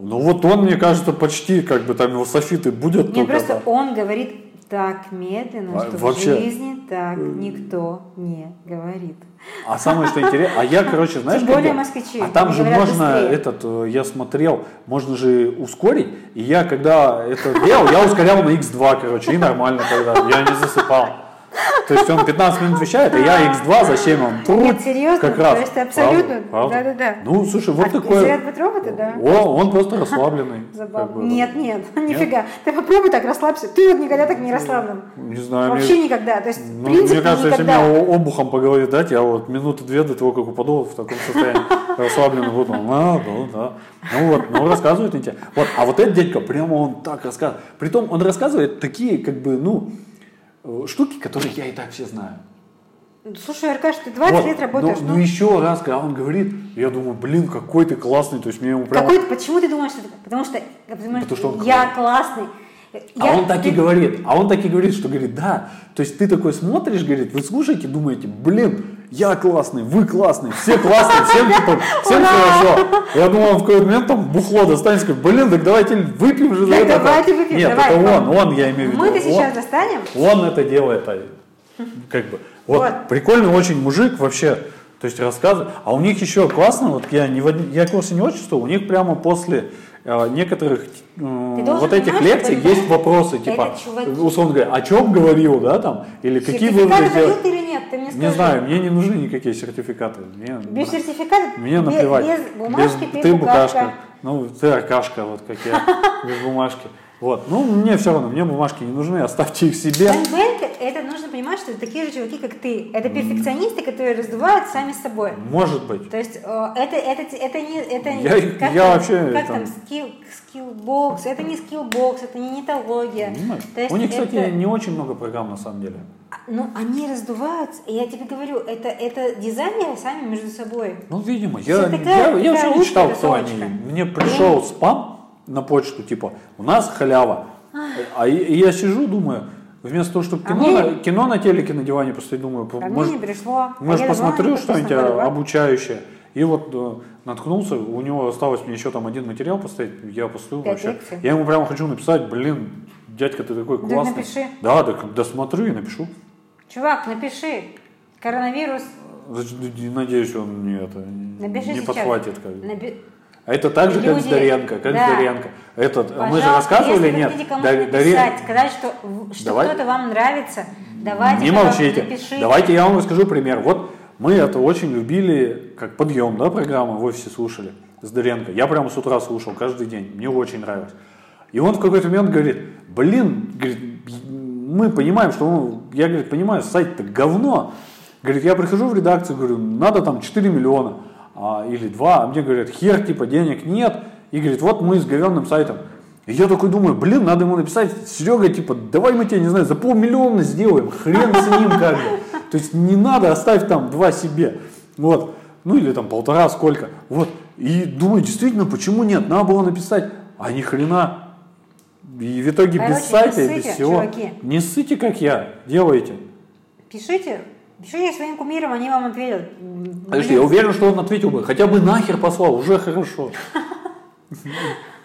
Ну вот он, мне кажется, почти как бы там его софиты будет Нет, просто он говорит так медленно, что вообще. в жизни так никто не говорит. А самое что интересно, а я, короче, знаешь, Тем более я- москвичи, а там же можно быстрее. этот, э, я смотрел, можно же ускорить, и я когда это делал, я ускорял на x2, короче, и нормально тогда, я не засыпал. То есть он 15 минут вещает, а я x2, зачем он? Тру, Нет, серьезно, Как раз. то есть ты абсолютно, да-да-да. Ну, слушай, вот А такой. заряд батробота, да? О, он просто расслабленный. Забавно. как бы. Нет, [LAUGHS] нет, нифига. Ты попробуй так расслабься. Ты вот никогда так не расслаблен. Не знаю, Вообще мне, никогда. То есть, ну, принципе, мне кажется, если никогда. о- обухом по голове дать, я вот минуты две до того, как упаду, в таком состоянии [LAUGHS] расслабленный буду. А, да, да. Ну вот, ну рассказывает мне. Вот, а вот этот дядька, прямо он так рассказывает. Притом он рассказывает такие, как бы, ну, штуки, которые я и так все знаю. Слушай, Аркаш, ты 20 Вот, лет работаешь. ну, ну, ну еще раз, когда он говорит, я думаю, блин, какой ты классный, то есть мне ему прямо... Какой ты, почему ты думаешь, что это? Потому что, потому Потому что он я классный. А Я- он так и говорит, а он так и говорит, что говорит, да. То есть ты такой смотришь, говорит, вы слушаете, думаете, блин, я классный, вы классный, все классные, всем типа, всем хорошо. Я думал, он в какой-то момент там бухло достанет, скажет, блин, так давайте выпьем же за это. давайте выпьем, Нет, это он, он, я имею в виду. Мы-то сейчас достанем. Он это делает, а, как бы. Вот, прикольный очень мужик вообще, то есть рассказывает. А у них еще классно, вот я не я курсы не очень чувствую, у них прямо после некоторых э, вот этих лекций есть вопросы, типа, условно говоря, о чем говорил, да, там, или какие выводы дают или нет? Ты мне скажи. Не знаю, мне не нужны никакие сертификаты. Мне, Без сертификата? мне без- наплевать. Без бумажки, Без- ты, ты букашка. букашка. Ну, ты аркашка, вот как я, [LAUGHS] без бумажки. Вот. Ну, мне все равно, мне бумажки не нужны, оставьте их себе. Гангбэнг, это нужно понимать, что это такие же чуваки, как ты. Это перфекционисты, которые раздувают сами с собой. Может быть. То есть э, это, это, это не... Это, Я- как я там, вообще Как там- там, скилл, скиллбокс, это не скиллбокс, это не нетология. Понимаешь? То есть У них, кстати, это- не очень много программ на самом деле. Ну, они раздуваются, я тебе говорю, это, это дизайнеры сами между собой. Ну, видимо, я, такая- я, я вообще такая не читал, кто они. Мне пришел спам на почту, типа, у нас халява. А я сижу, думаю, вместо того, чтобы А кино, мне- на, кино на телеке на диване посмотреть, думаю, А мне может, не пришло. может А посмотрю что-нибудь а, обучающее. И вот э, наткнулся, у него осталось мне еще там один материал поставить, я Пять вообще. лекций. Я ему прямо хочу написать, блин, дядька, ты такой Да классный. напиши. Да, так досмотрю и напишу. Чувак, напиши. Коронавирус. Надеюсь, он не, это, Напиши не сейчас. подхватит. Как. Напи- А это так же, как с Люди- Доренко, как да. с Доренко. Этот, мы же рассказывали, если нет? вы Дар- Даре- написать, сказать, что, что Давай. кто-то вам нравится, давайте Не молчите. напишите. Давайте я вам расскажу пример. Вот мы это очень любили, как подъем, да, программу в офисе слушали с Доренко. Я прямо с утра слушал каждый день. Мне очень нравилось. И он в какой-то момент говорит, блин, говорит, мы понимаем, что, ну, я, говорит, понимаю, сайт-то говно. Говорит, я прихожу в редакцию, говорю, надо там 4 миллиона а, или 2, а мне говорят, хер, типа, денег нет. И говорит, вот мы с говенным сайтом. И я такой думаю, блин, надо ему написать, Серега, типа, давай мы тебе, не знаю, за полмиллиона сделаем, хрен с ним как бы. То есть не надо, оставь там два себе. Вот. Ну или там полтора, сколько. Вот. И думаю, действительно, почему нет? Надо было написать, а ни хрена. И в итоге Короче, без сайта и без всего. чуваки. Не ссыте, как я, делайте. Пишите, пишите своим кумирам, они вам ответят. Подожди, я уверен, что он ответил бы, хотя бы нахер послал, уже хорошо.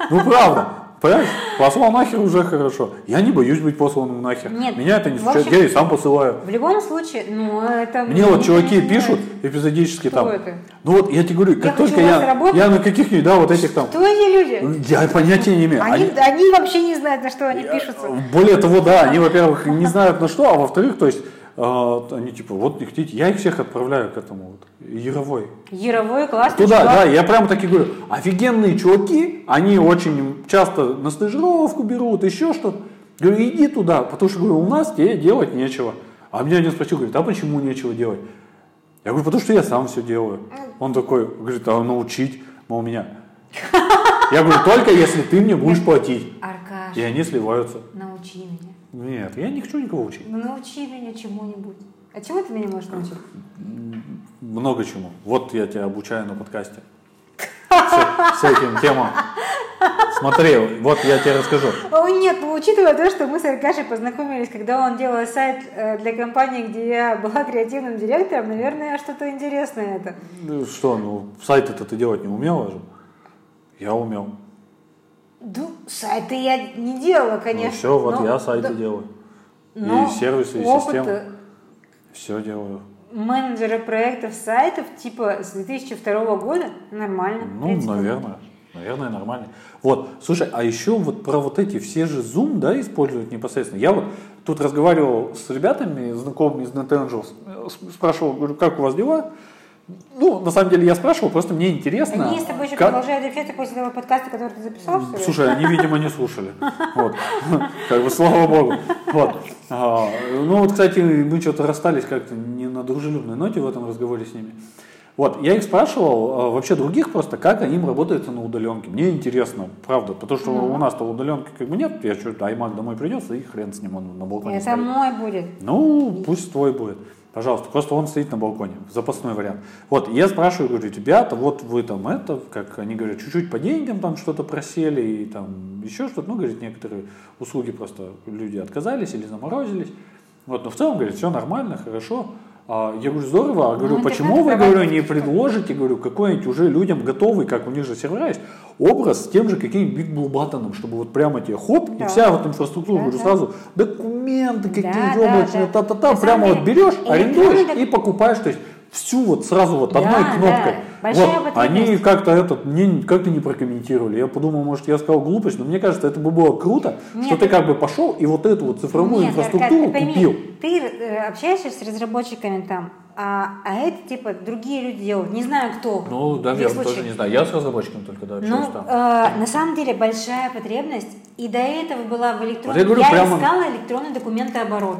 Ну правда, понимаешь, послал нахер уже хорошо. Я не боюсь быть посланным нахер. Нет, Меня это не смущает, общем- я и сам посылаю. В любом случае, ну это... Мне вот чуваки пишут эпизодически Кто там. это? Ну вот я тебе говорю, как Я только я, работать. я на каких-нибудь, да, вот этих там. Кто эти люди? Я понятия не имею. Они, Они- они вообще не знают, на что они пишутся. Более того, да, они, во-первых, не знают на что, а во-вторых, то есть, они типа, вот не хотите, я их всех отправляю к этому вот, Яровой. Яровой классный Туда, чувак. да, я прям таки говорю, офигенные чуваки, они очень часто на стажировку берут, еще что-то. Говорю, иди туда, потому что, говорю, у нас тебе делать нечего. А меня один спросил, говорит, а почему нечего делать? Я говорю, потому что я сам все делаю. Он такой, говорит, а научить, мол, меня. Я говорю, только если ты мне будешь платить. Аркаш, И они сливаются. научи меня. Нет, я не хочу никого учить. Ну научи меня чему-нибудь. А чему ты меня можешь научить? Много чему. Вот я тебя обучаю на подкасте. Вся- Всяким темам. Смотри, вот я тебе расскажу. О, нет, ну учитывая то, что мы с Аркашей познакомились, когда он делал сайт э, для компании, где я была креативным директором, наверное, что-то интересное это. Ну, Что, ну, сайты-то ты делать не умела же? Я умел. Ну, сайты я не делала, Ну, конечно. все, вот но- я сайты да, делаю. но и сервисы, и системы. Все делаю. менеджера проектов сайтов типа с 2002 года нормально. Ну, принципе. наверное. Наверное, нормально. Вот, слушай, а еще вот про вот эти все же Zoom, да, используют непосредственно. Я вот тут разговаривал с ребятами, знакомыми из NetAngels, э, спрашивал, говорю, как у вас дела? Ну, на самом деле я спрашивал, просто мне интересно. Они с тобой еще как- продолжают общаться после того подкаста, который ты записал, что ли? Слушай, они, видимо, не слушали. Вот. Как бы, слава богу. Вот. А, Ну, вот, кстати, мы что-то расстались как-то не на дружелюбной ноте в этом разговоре с ними. Вот, я их спрашивал, а, вообще других просто, как им работается на удаленке. Мне интересно, правда, потому что у нас-то удаленки как бы нет, я что, iMac домой придется, и хрен с ним, он на балконе Это стоит. мой будет. Ну, пусть твой будет. Пожалуйста, просто он стоит на балконе, запасной вариант. Вот, я спрашиваю, говорю, ребята, вот вы там это, как они говорят, чуть-чуть по деньгам там что-то просели и там еще что-то, ну, говорит, некоторые услуги просто люди отказались или заморозились. Вот, но в целом, говорит, все нормально, хорошо. А, я говорю, здорово, а говорю, Ну, почему вы, говорю, не предложите, говорю, какой-нибудь уже людям готовый, как у них же сервера есть, образ с тем же каким-нибудь Blue Button, чтобы вот прямо тебе хоп, Да. и вся вот инфраструктура, Да, говорю, да. сразу документы какие-то Да, облачные, да. та-та-та, прямо самом вот деле, берешь, арендуешь и покупаешь, то есть всю вот сразу вот Да, одной да. кнопкой. Большая Вот, они как-то этот, мне как-то не прокомментировали. Я подумал, может, я сказал глупость, но мне кажется, это бы было круто, Нет, что ты как бы пошел и вот эту вот цифровую Нет, инфраструктуру ты пойми, купил. Ты э, общаешься с разработчиками там, а, а это типа другие люди делают. Не знаю кто. Ну, наверное, их случае. тоже не знаю. Я с разработчиком только, да, Ну, общаюсь там. э, на самом деле большая потребность, и до этого была в электронном. Вот я говорю, прямо- искала электронный документооборот.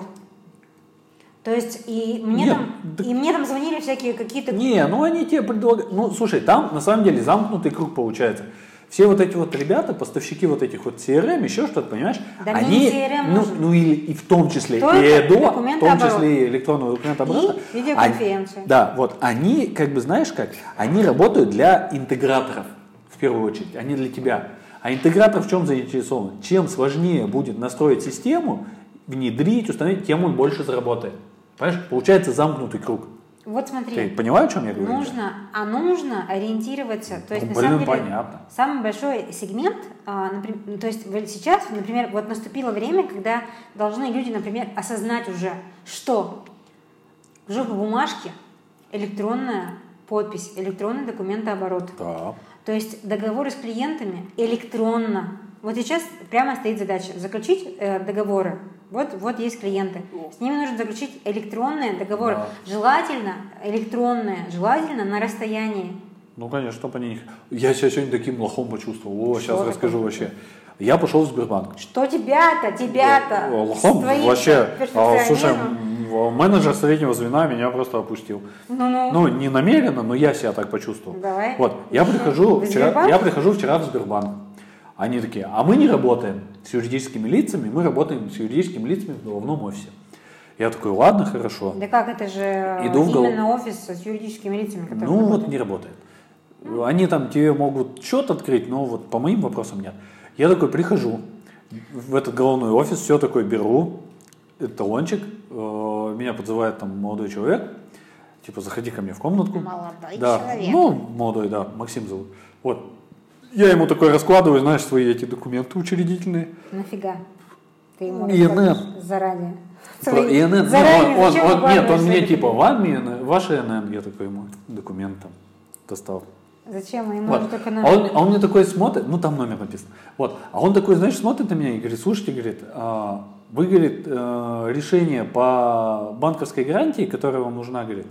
То есть и мне Нет, там да- и мне там звонили всякие какие-то. Не, ну они тебе предлагают. Ну, слушай, там на самом деле замкнутый круг получается. Все вот эти вот ребята, поставщики вот этих вот CRM, еще что-то, понимаешь? Да они, не CRM ну, нужен. ну и, и в том числе Только и ЭДО, в том числе и электронного документа оборота. И видеоконференции. они- Да, вот они, как бы, знаешь как, они работают для интеграторов, в первую очередь, они для тебя. А интегратор в чем заинтересован? Чем сложнее будет настроить систему, внедрить, установить, тем он больше заработает. Понимаешь? Получается замкнутый круг. Вот смотри. Ты понимаешь, о чем я говорю? Нужно, а нужно ориентироваться. То есть, Ну, на самом деле, понятно. самый большой сегмент, а, наприм- ну, то есть сейчас, например, вот наступило время, когда должны люди, например, осознать уже, что в жопу бумажки электронная подпись, электронный документооборот. Да. То есть договоры с клиентами электронно. Вот сейчас прямо стоит задача заключить э, договоры. Вот, вот есть клиенты. С ними нужно заключить электронные договоры. Да. Желательно электронные, желательно на расстоянии. Ну, конечно, чтобы они... Я себя сегодня таким лохом почувствовал. О, Что сейчас такое? расскажу вообще. Я пошел в Сбербанк. Что тебя-то, тебя-то? Лохом? Вообще. А, слушай, менеджер среднего звена меня просто опустил. Ну-ну. Ну, не намеренно, но я себя так почувствовал. Давай. Вот, я прихожу, вчера, я прихожу вчера в Сбербанк. Они такие, а мы не работаем с юридическими лицами, мы работаем с юридическими лицами в головном офисе. Я такой, ладно, хорошо. Да как, это же Иду в гол- именно офис с юридическими лицами, которые Ну вот работают. не работает. Они там тебе могут счет открыть, но вот по моим вопросам нет. Я такой прихожу в этот головной офис, все такое беру, талончик, э, меня подзывает там молодой человек, типа заходи ко мне в комнатку. Молодой да, человек. Ну, молодой, да, Максим зовут. Вот. Я ему такой раскладываю, знаешь, свои эти документы учредительные. Нафига? Ты ему ИНН. заранее. Про ИНН. Заранее он, он- зачем он- нет, он мне типа, вам ИНН, ваше ИНН, я такой ему документ там достал. Зачем? Ему Вот. только А надо. он, а он мне такой смотрит, ну там номер написан. Вот. А он такой, знаешь, смотрит на меня и говорит, слушайте, говорит, а, вы, говорит, э, решение по банковской гарантии, которая вам нужна, говорит,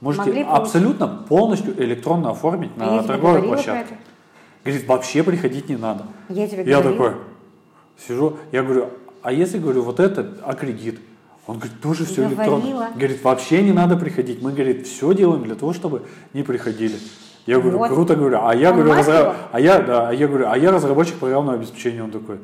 можете Могли получить. абсолютно полностью электронно оформить А на торговой площадке. Говорит, вообще приходить не надо. Я тебе Я такой, сижу, я говорю, а если, говорю, вот это, а кредит? Он говорит, тоже все электронно. Говорила. Говорит, вообще не надо приходить. Мы, говорит, все делаем для того, чтобы не приходили. Я говорю, Вот. круто, говорю, а я Он говорю, разра- а я, да, а я говорю, а я разработчик программного обеспечения. Он такой,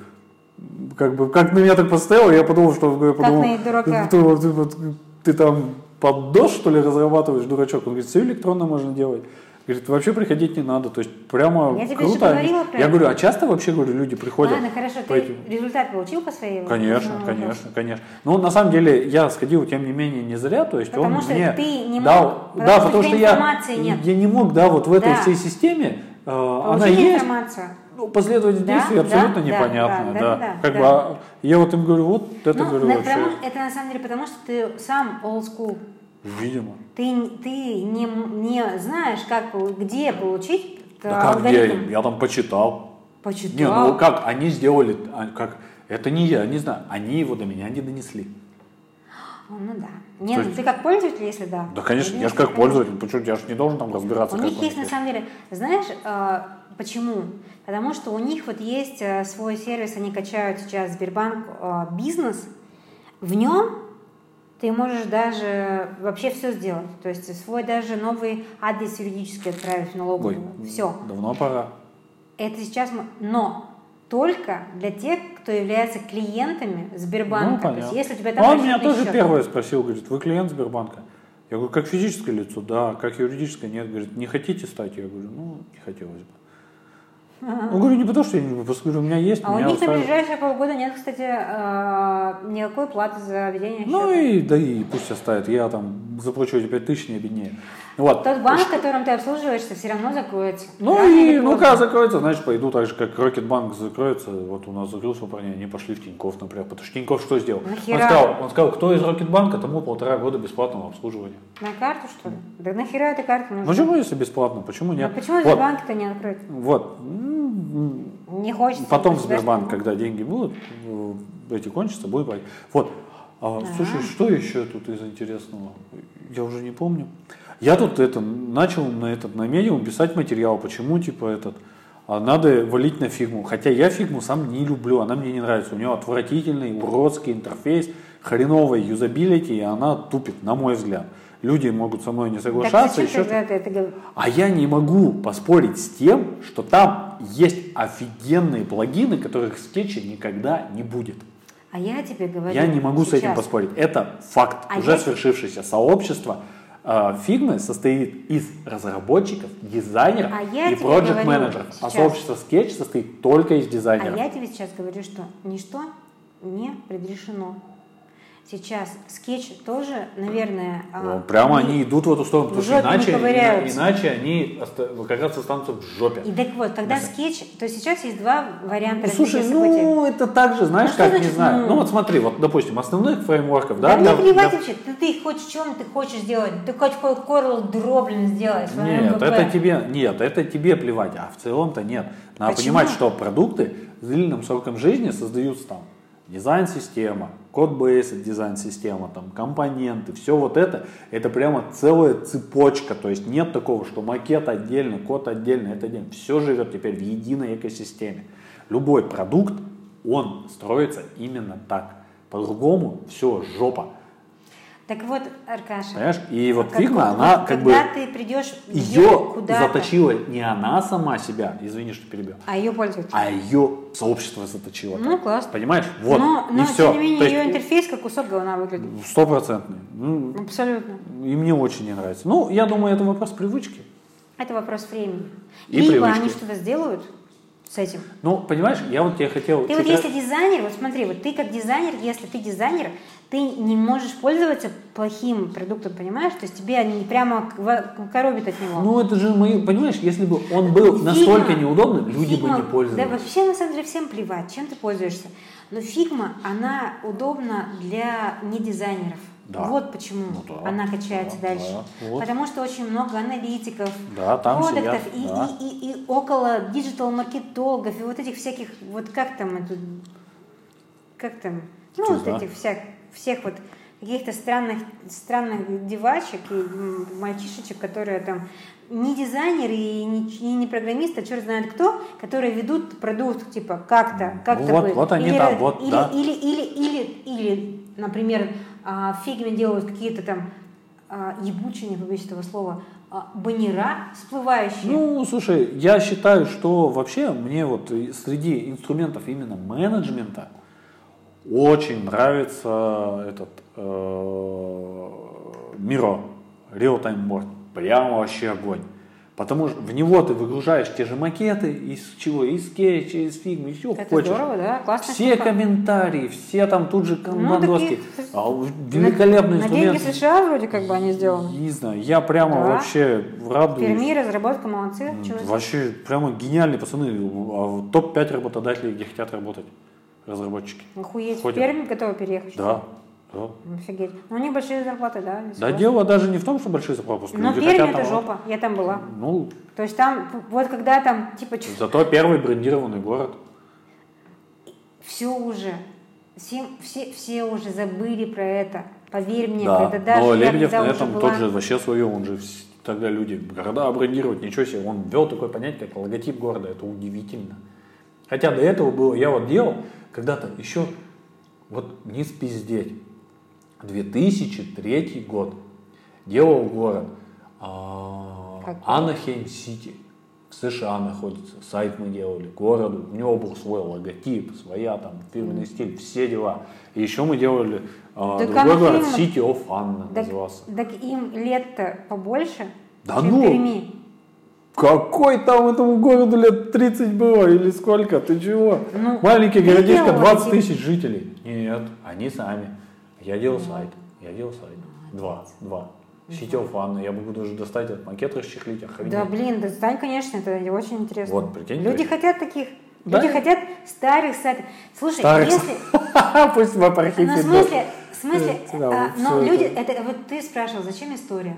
как бы, как на меня так поставил, я подумал, что, я подумал, дурака. ты, ты вот- ты там под DOS, что ли, разрабатываешь, дурачок? Он говорит, все электронно можно делать. Говорит, вообще приходить не надо. То есть прямо Я тебе круто. же говорила про я это. говорю, а часто вообще, говорю, люди приходят? Ладно, хорошо, по ты этим- результат получил по своей Конечно, ну, конечно, конечно. Ну, на самом деле, я сходил, тем не менее, не зря, то есть Потому он что мне ты не мог, дал, потому да, что потому тебя что я, нет. я не мог, да, вот в этой Да. всей системе, э, она есть, информацию. ну, последовательность Да, действий да, абсолютно да, непонятная, да, да. да, да, как да. бы, а я вот им говорю, вот это, Ну, говорю, вообще, это на самом деле потому, что ты сам old school. Видимо. Ты, ты не, не знаешь, как, где получить Да как алгоритм. где? Я там почитал. Почитал. Не, ну как, они сделали, а, как, это не я, не знаю, они его до меня не донесли. О, Ну да. Нет, То ну есть- ты как пользователь, если да. Да, конечно, я же как пользователь, почему я же не должен там разбираться. У них есть на самом деле, знаешь, э, почему? Потому что у них вот есть э, свой сервис, они качают сейчас Сбербанк бизнес. В нем ты можешь даже вообще все сделать. То есть свой даже новый адрес юридический отправить в налоговую. Ой, Все. Давно пора. Это сейчас... мы- Но только для тех, кто является клиентами Ну, Сбербанка. То есть, если у тебя там Он меня тоже счет. первое спросил, говорит, вы клиент Сбербанка? Я говорю, как физическое лицо? Да. Как юридическое? Нет. Говорит, не хотите стать? Я говорю, ну, не хотелось бы. Ну, говорю, не потому, что я не просто говорю, у меня есть, А у них на устраивает. ближайшие полгода нет, кстати, э, никакой платы за ведение Ну счета. и да и пусть оставит, я там заплачу эти 5 тысяч, не обеднее. Вот. Тот банк, в котором ты обслуживаешься, все равно закроется. Ну Рано и, или ну как закроется, значит, пойду так же, как Рокетбанк закроется. Вот у нас закрылся парень, они пошли в Тинькофф, например. Потому что Тинькофф что сделал? Он Нахера? сказал, он сказал, кто из Рокетбанка, тому полтора года бесплатного обслуживания. На карту, что ли? Да нахера эта карта нужна? Почему, если бесплатно? Почему А нет? почему вот, Сбербанк-то не открыт? вот. Не хочется. Потом государственного. Сбербанк, когда деньги будут, э, эти кончатся, будет платить. Вот. А, слушай, что еще тут из интересного? Я уже не помню. Я тут это начал на этот на медиум писать материал, почему типа этот а надо валить на фигму. Хотя я фигму сам не люблю, она мне не нравится. У нее отвратительный, уродский интерфейс, хреновая юзабилити, и она тупит, на мой взгляд. Люди могут со мной не Так соглашаться. зачем еще ты это говоришь? а я не могу поспорить с тем, что там есть офигенные плагины, которых в скетче никогда не будет. А я тебе говорю Я не могу с этим сейчас. поспорить. Это факт, А уже я- свершившееся. Сообщество фигмы состоит из разработчиков, дизайнеров А я и тебе проект говорю менеджеров. А сообщество скетч состоит только из А дизайнеров. я тебе сейчас говорю, что ничто не предрешено. Сейчас скетч тоже, наверное... а, Ну, Прямо не- они идут в эту сторону, потому что не иначе, иначе они как раз останутся в жопе. И так вот, когда скетч... То сейчас есть два варианта Ну, слушай, развития событий. ну это так же, знаешь, Ну, что как, не значит, знаю. ну? Ну вот смотри, вот, допустим, основных фреймворков, Да, да? мне для- плевать для- вообще, ты, ты хочешь, чем ты хочешь сделать? Ты хочешь CorelDRAW, блин, сделать? Нет, это тебе, нет, это тебе плевать, а в целом-то нет. Надо Почему? понимать, что продукты с длинным сроком жизни создаются там дизайн-система, code base, дизайн-система, там компоненты, все вот это, это прямо целая цепочка, то есть нет такого, что макет отдельно, код отдельно, это отдельно. Все живет теперь в единой экосистеме. Любой продукт, он строится именно так. По-другому все жопа. Так вот, Аркаша, Понимаешь? И вот как- Figma, вот она как бы... когда ты придешь Ее куда-то, заточила не она сама себя, извини, что перебил, а ее пользователь. а ее сообщество заточило. Ну, классно. Понимаешь? Вот. но, и но все. тем не менее, ее интерфейс как кусок говна выглядит. Стопроцентный. Ну, Абсолютно. и мне очень не нравится. Ну, я думаю, это вопрос привычки. Это вопрос времени. И Либо привычки. они что-то сделают с этим. Ну, понимаешь, я вот тебе хотел... Ты вот если дизайнер, вот смотри, вот ты как дизайнер, если ты дизайнер, ты не можешь пользоваться плохим продуктом, понимаешь? То есть тебе они прямо коробит от него. Ну, это же мои... Понимаешь, если бы он был настолько Figma- неудобным, люди бы Figma- не пользовались. Да вообще, на самом деле, всем плевать, чем ты пользуешься. Но Figma, она удобна для недизайнеров. Да. Вот почему Ну да, она качается да, дальше. да, вот. Потому что очень много аналитиков, Да, там продуктов сидят, и, да. и, и, и около digital-маркетологов и вот этих всяких, вот как там это, как там, ну Чё вот этих всех, всех вот каких-то странных, странных девачек и мальчишечек, которые там не дизайнеры и не, и не программисты, а черт знает кто, которые ведут продукт, типа, как-то, как-то Вот- бы. вот они или, там, вот, или, да. или, или, или, или, например, а, в фигме делают какие-то там а, ебучие, не побоюсь этого слова, а, баннера всплывающие. Ну, слушай, я считаю, что вообще мне вот среди инструментов именно менеджмента очень нравится этот э, Miro Real Time Board. Прямо вообще огонь. Потому что в него ты выгружаешь те же макеты, из чего? Из скетча, из фигмы, все Это хочешь. здорово, да? Классная Все штука. комментарии, все там тут же канбан такие- доски. А, великолепный на, инструмент. На деньги США вроде как бы они сделаны. Не знаю, я прямо Да. вообще радуюсь. Перми разработка, молодцы. Вообще, прямо гениальные пацаны. А Топ-5 работодателей, где хотят работать разработчики. Охуеть. В Ходят. Пермь готовы переехать. Да, да. Офигеть. Но у них большие зарплаты, да? Да дело даже не в том, что большие зарплаты, просто Но Пермь это там жопа. Я там была. Ну, То есть там, вот когда там, типа, зато первый брендированный город. все уже, все, все, все уже забыли про это. Поверь мне, да, когда даже но Лебедев на этом была- тот же вообще свое, он же тогда люди, города брендировать, ничего себе, он ввел такое понятие, как логотип города, это удивительно. Хотя до этого было, я вот делал когда-то еще, вот не спиздеть, 2003 год, делал город а, Какой? Анахейм Сити. в США находится, сайт мы делали, городу, у него был свой логотип, своя там фирменный стиль, все дела. И еще мы делали а, Так другой город, фильм- City of Fun Так, назывался. так им лет-то побольше, Да чем ну! Перми. Какой там этому городу лет 30 было или сколько? Ты чего? Ну, Маленький городишко, делала 20 эти- тысяч жителей. Нет, они сами. Я делал сайт. Я делал сайт. Два. Два. Of Fun. Я могу даже достать этот макет, расчехлить, охренеть. Да, блин, да стань, конечно, это очень интересно. Вот, прикинь, Люди прикинь. хотят таких. Да. Люди хотят старых сайтов. Слушай, Старых если... [LAUGHS] Пусть в архиве. Ну, в смысле, в смысле, [LAUGHS] Да, а, но всё люди, это. это вот ты спрашивал, зачем история?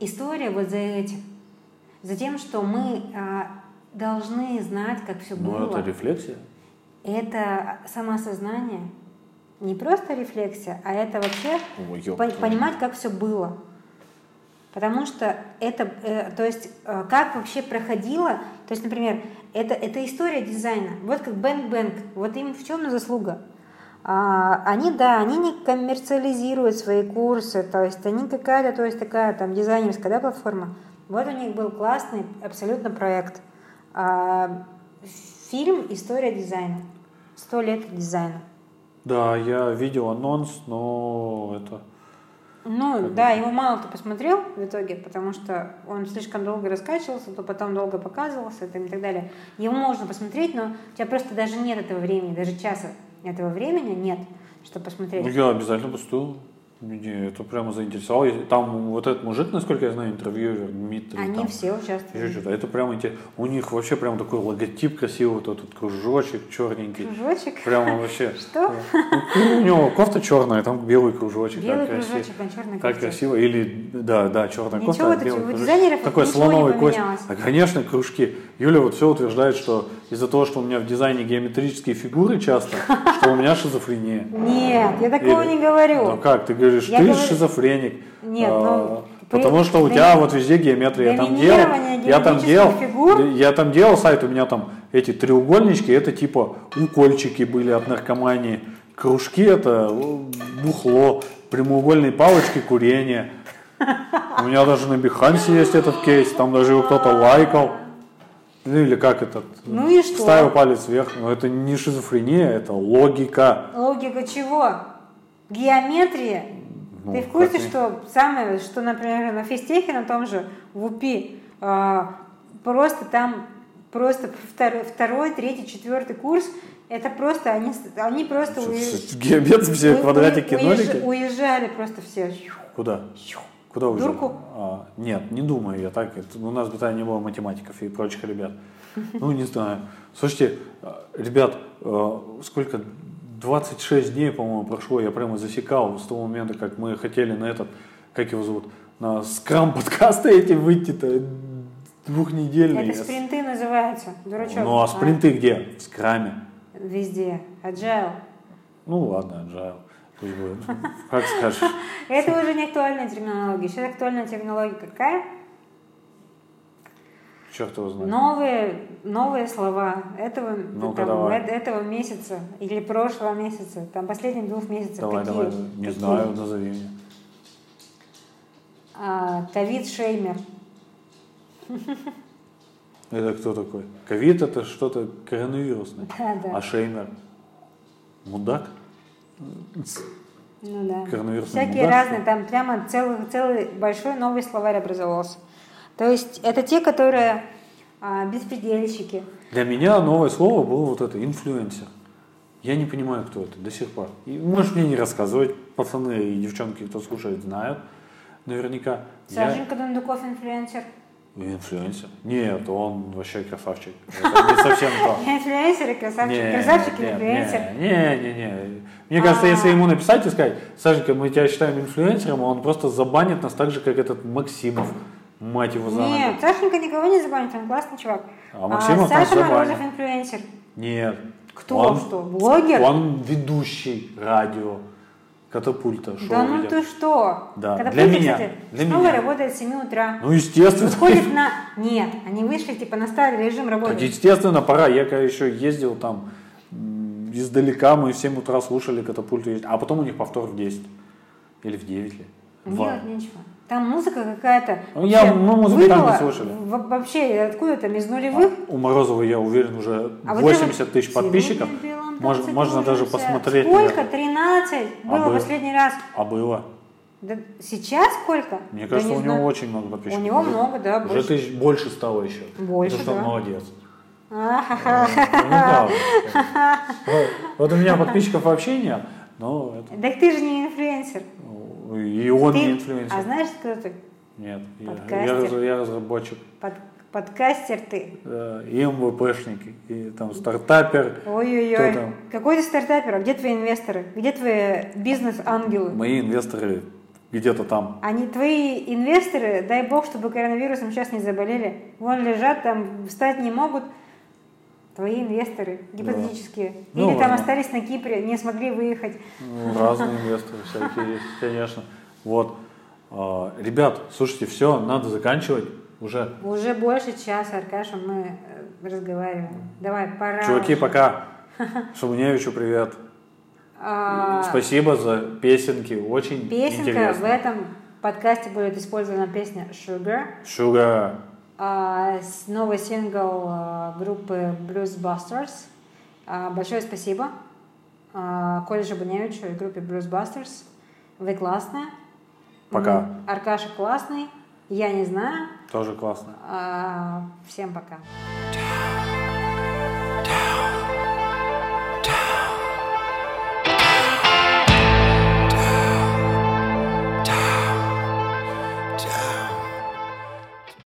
История вот за этим. За тем, что мы а, должны знать, как все Ну, было. это рефлексия. Это самоосознание. Не просто рефлексия, а это вообще Ой, понимать, как все было. Потому что это, э, то есть, э, как вообще проходило, то есть, например, это, это история дизайна. Вот как Бэнк Бэнк, вот им в чем заслуга? А, они, да, они не коммерциализируют свои курсы, то есть они какая-то, то есть такая там дизайнерская, да, платформа. Вот у них был классный абсолютно проект. А, фильм «История дизайна». Сто лет дизайна. Да, я видел анонс, но это... Ну, да, его мало кто посмотрел в итоге, потому что он слишком долго раскачивался, то потом долго показывался там и так далее. Его можно посмотреть, но у тебя просто даже нет этого времени, даже часа этого времени нет, чтобы посмотреть. Ну, я обязательно постою. Мне это прямо заинтересовало. Там вот этот мужик, насколько я знаю, интервьюер Дмитрий. Они там, все участвуют. еще что-то. Это прямо инте- У них вообще прям такой логотип красивый, вот этот кружочек черненький. Кружочек. Прямо вообще. [LAUGHS] Что? Ну, у него кофта черная, там белый кружочек. Белый кружочек, а черный Как кофте. красиво. Или, да, да, черная кофта, а белый кружочек. Такой не слоновый кость. А, конечно, кружки. Юля вот все утверждает, что из-за того, что у меня в дизайне геометрические фигуры часто, что у меня шизофрения. Нет, я такого не говорю. Ну как, ты говоришь, Я ты говорю- шизофреник. Нет, А, ну, Потому что у тебя вот везде геометрия. Я там делал, я там делал, я там делал сайт, у меня там эти треугольнички, это типа укольчики были от наркомании. Кружки это э, бухло, прямоугольные палочки курение. У меня даже на Бихансе есть этот кейс, там даже его кто-то лайкал. Ну или как этот? Ну и что? Ставил палец вверх. Но это не шизофрения, это логика. Логика чего? Геометрия. Ну, Ты в курсе, что самое, что, например, на физтехе, на том же, в УПИ, а, просто там просто второй, второй, третий, четвертый курс, это просто, они, они просто уезж- Геометрия все квадратики, нолики. Уезжали просто все. Куда? Куда уезжали? Дурку? А, нет, не думаю я так. Это- у нас в Британии не было математиков и прочих ребят. Ну, не знаю. Слушайте, а, ребят, а, сколько? 26 дней, по-моему, прошло. Я прямо засекал с того момента, как мы хотели на этот, как его зовут, на скрам подкасты эти выйти-то двухнедельные. Это спринты называются, дурачок. Ну, а спринты где? В скраме. Везде. Agile. Ну, ладно, agile. Пусть будет. Как скажешь. [LAUGHS] Это уже не актуальная терминология. Сейчас актуальная терминология какая? Черт его знает. Новые, новые слова этого, Ну-ка, там, давай. этого месяца или прошлого месяца, там последних двух месяцев. Давай, какие? давай. Не Какие? знаю, назови мне. А, Ковид-шеймер. [LAUGHS] Это кто такой? Ковид это что-то коронавирусное. Да, да. А Шеймер? Мудак? Ну да. Коронавирусный Всякие мудак, разные, там прямо целый, целый большой новый словарь образовался. То есть это те, которые а, беспредельщики. Для меня новое слово было вот это, инфлюенсер. Я не понимаю, кто это до сих пор. И можешь мне не рассказывать, пацаны и девчонки, кто слушает, знают наверняка. Я Сашенька Дундуков инфлюенсер. инфлюенсер. Нет, он вообще красавчик. Это не совсем то. [LAUGHS] Инфлюенсер и красавчик. Красавчик и инфлюенсер. Не, не, не. Мне кажется, если ему написать и сказать, Сашенька, мы тебя считаем инфлюенсером, он просто забанит нас так же, как этот Максимов. Мать его за. Нет, Сашенька никого не забанит, он классный чувак. А Максимов нас Саша. Морозов инфлюенсер. Нет. Кто? Он- Что, блогер? Он ведущий радио. Катапульта. Шоу Да ну ты что? Да, Когда для меня, кстати, для снова меня. работает с 7 утра. Ну, естественно. Выходит на... Нет, они вышли типа на старый режим Так, работы. естественно, пора. Я когда еще ездил там издалека, мы в 7 утра слушали катапульту. А потом у них повтор в 10. Или в 9 ли. Делать нечего. Там музыка какая-то. Ну, я- мы музыку там не в- Вообще, откуда там, из нулевых? У Морозова, я уверен, уже А вот 80 это вот тысяч подписчиков. «Сегодня в белом Мож- танце можно даже кружимся». посмотреть. Сколько? наверное. 13? А Было было? последний раз. А было? Да сейчас сколько? Мне Да кажется, не у него знаю. очень много У подписчиков. него Уже- много, да, Уже больше. тысяч больше стало еще. Больше, Потому что он да. молодец. Ахаха. Ну, неправда. [LAUGHS] Вот- у меня подписчиков вообще нет, но это... Так ты же не инфлюенсер. Ну, И он Ты- не инфлюенсер. А знаешь, кто ты? Нет, я- я, я разработчик. Под- подкастер ты. Да, и МВПшник, и там стартапер. Ой-ой-ой. Какой ты стартапер? А где твои инвесторы? Где твои бизнес-ангелы? Мои инвесторы где-то там. Они твои инвесторы, дай бог, чтобы коронавирусом сейчас не заболели. Вон лежат там, встать не могут. Твои инвесторы гипотетические. Ну, Или там ладно. остались на Кипре, не смогли выехать. Ну, разные инвесторы всякие есть, конечно. Вот. А, Ребят, слушайте, все, надо заканчивать уже. Уже больше часа, Аркаша, мы э, разговариваем. Давай, пора. Чуваки, уже. пока. [LAUGHS] Шумуневичу привет. А, Спасибо за песенки, очень Песенка, интересно. в этом подкасте будет использована песня Sugar. Sugar. А, новый сингл а, группы Blues Busters. А, большое спасибо Коле Жабуневичу и группе Blues Busters. Вы классная. Пока. Аркаша классный. Я не знаю. Тоже классно. Всем пока. Down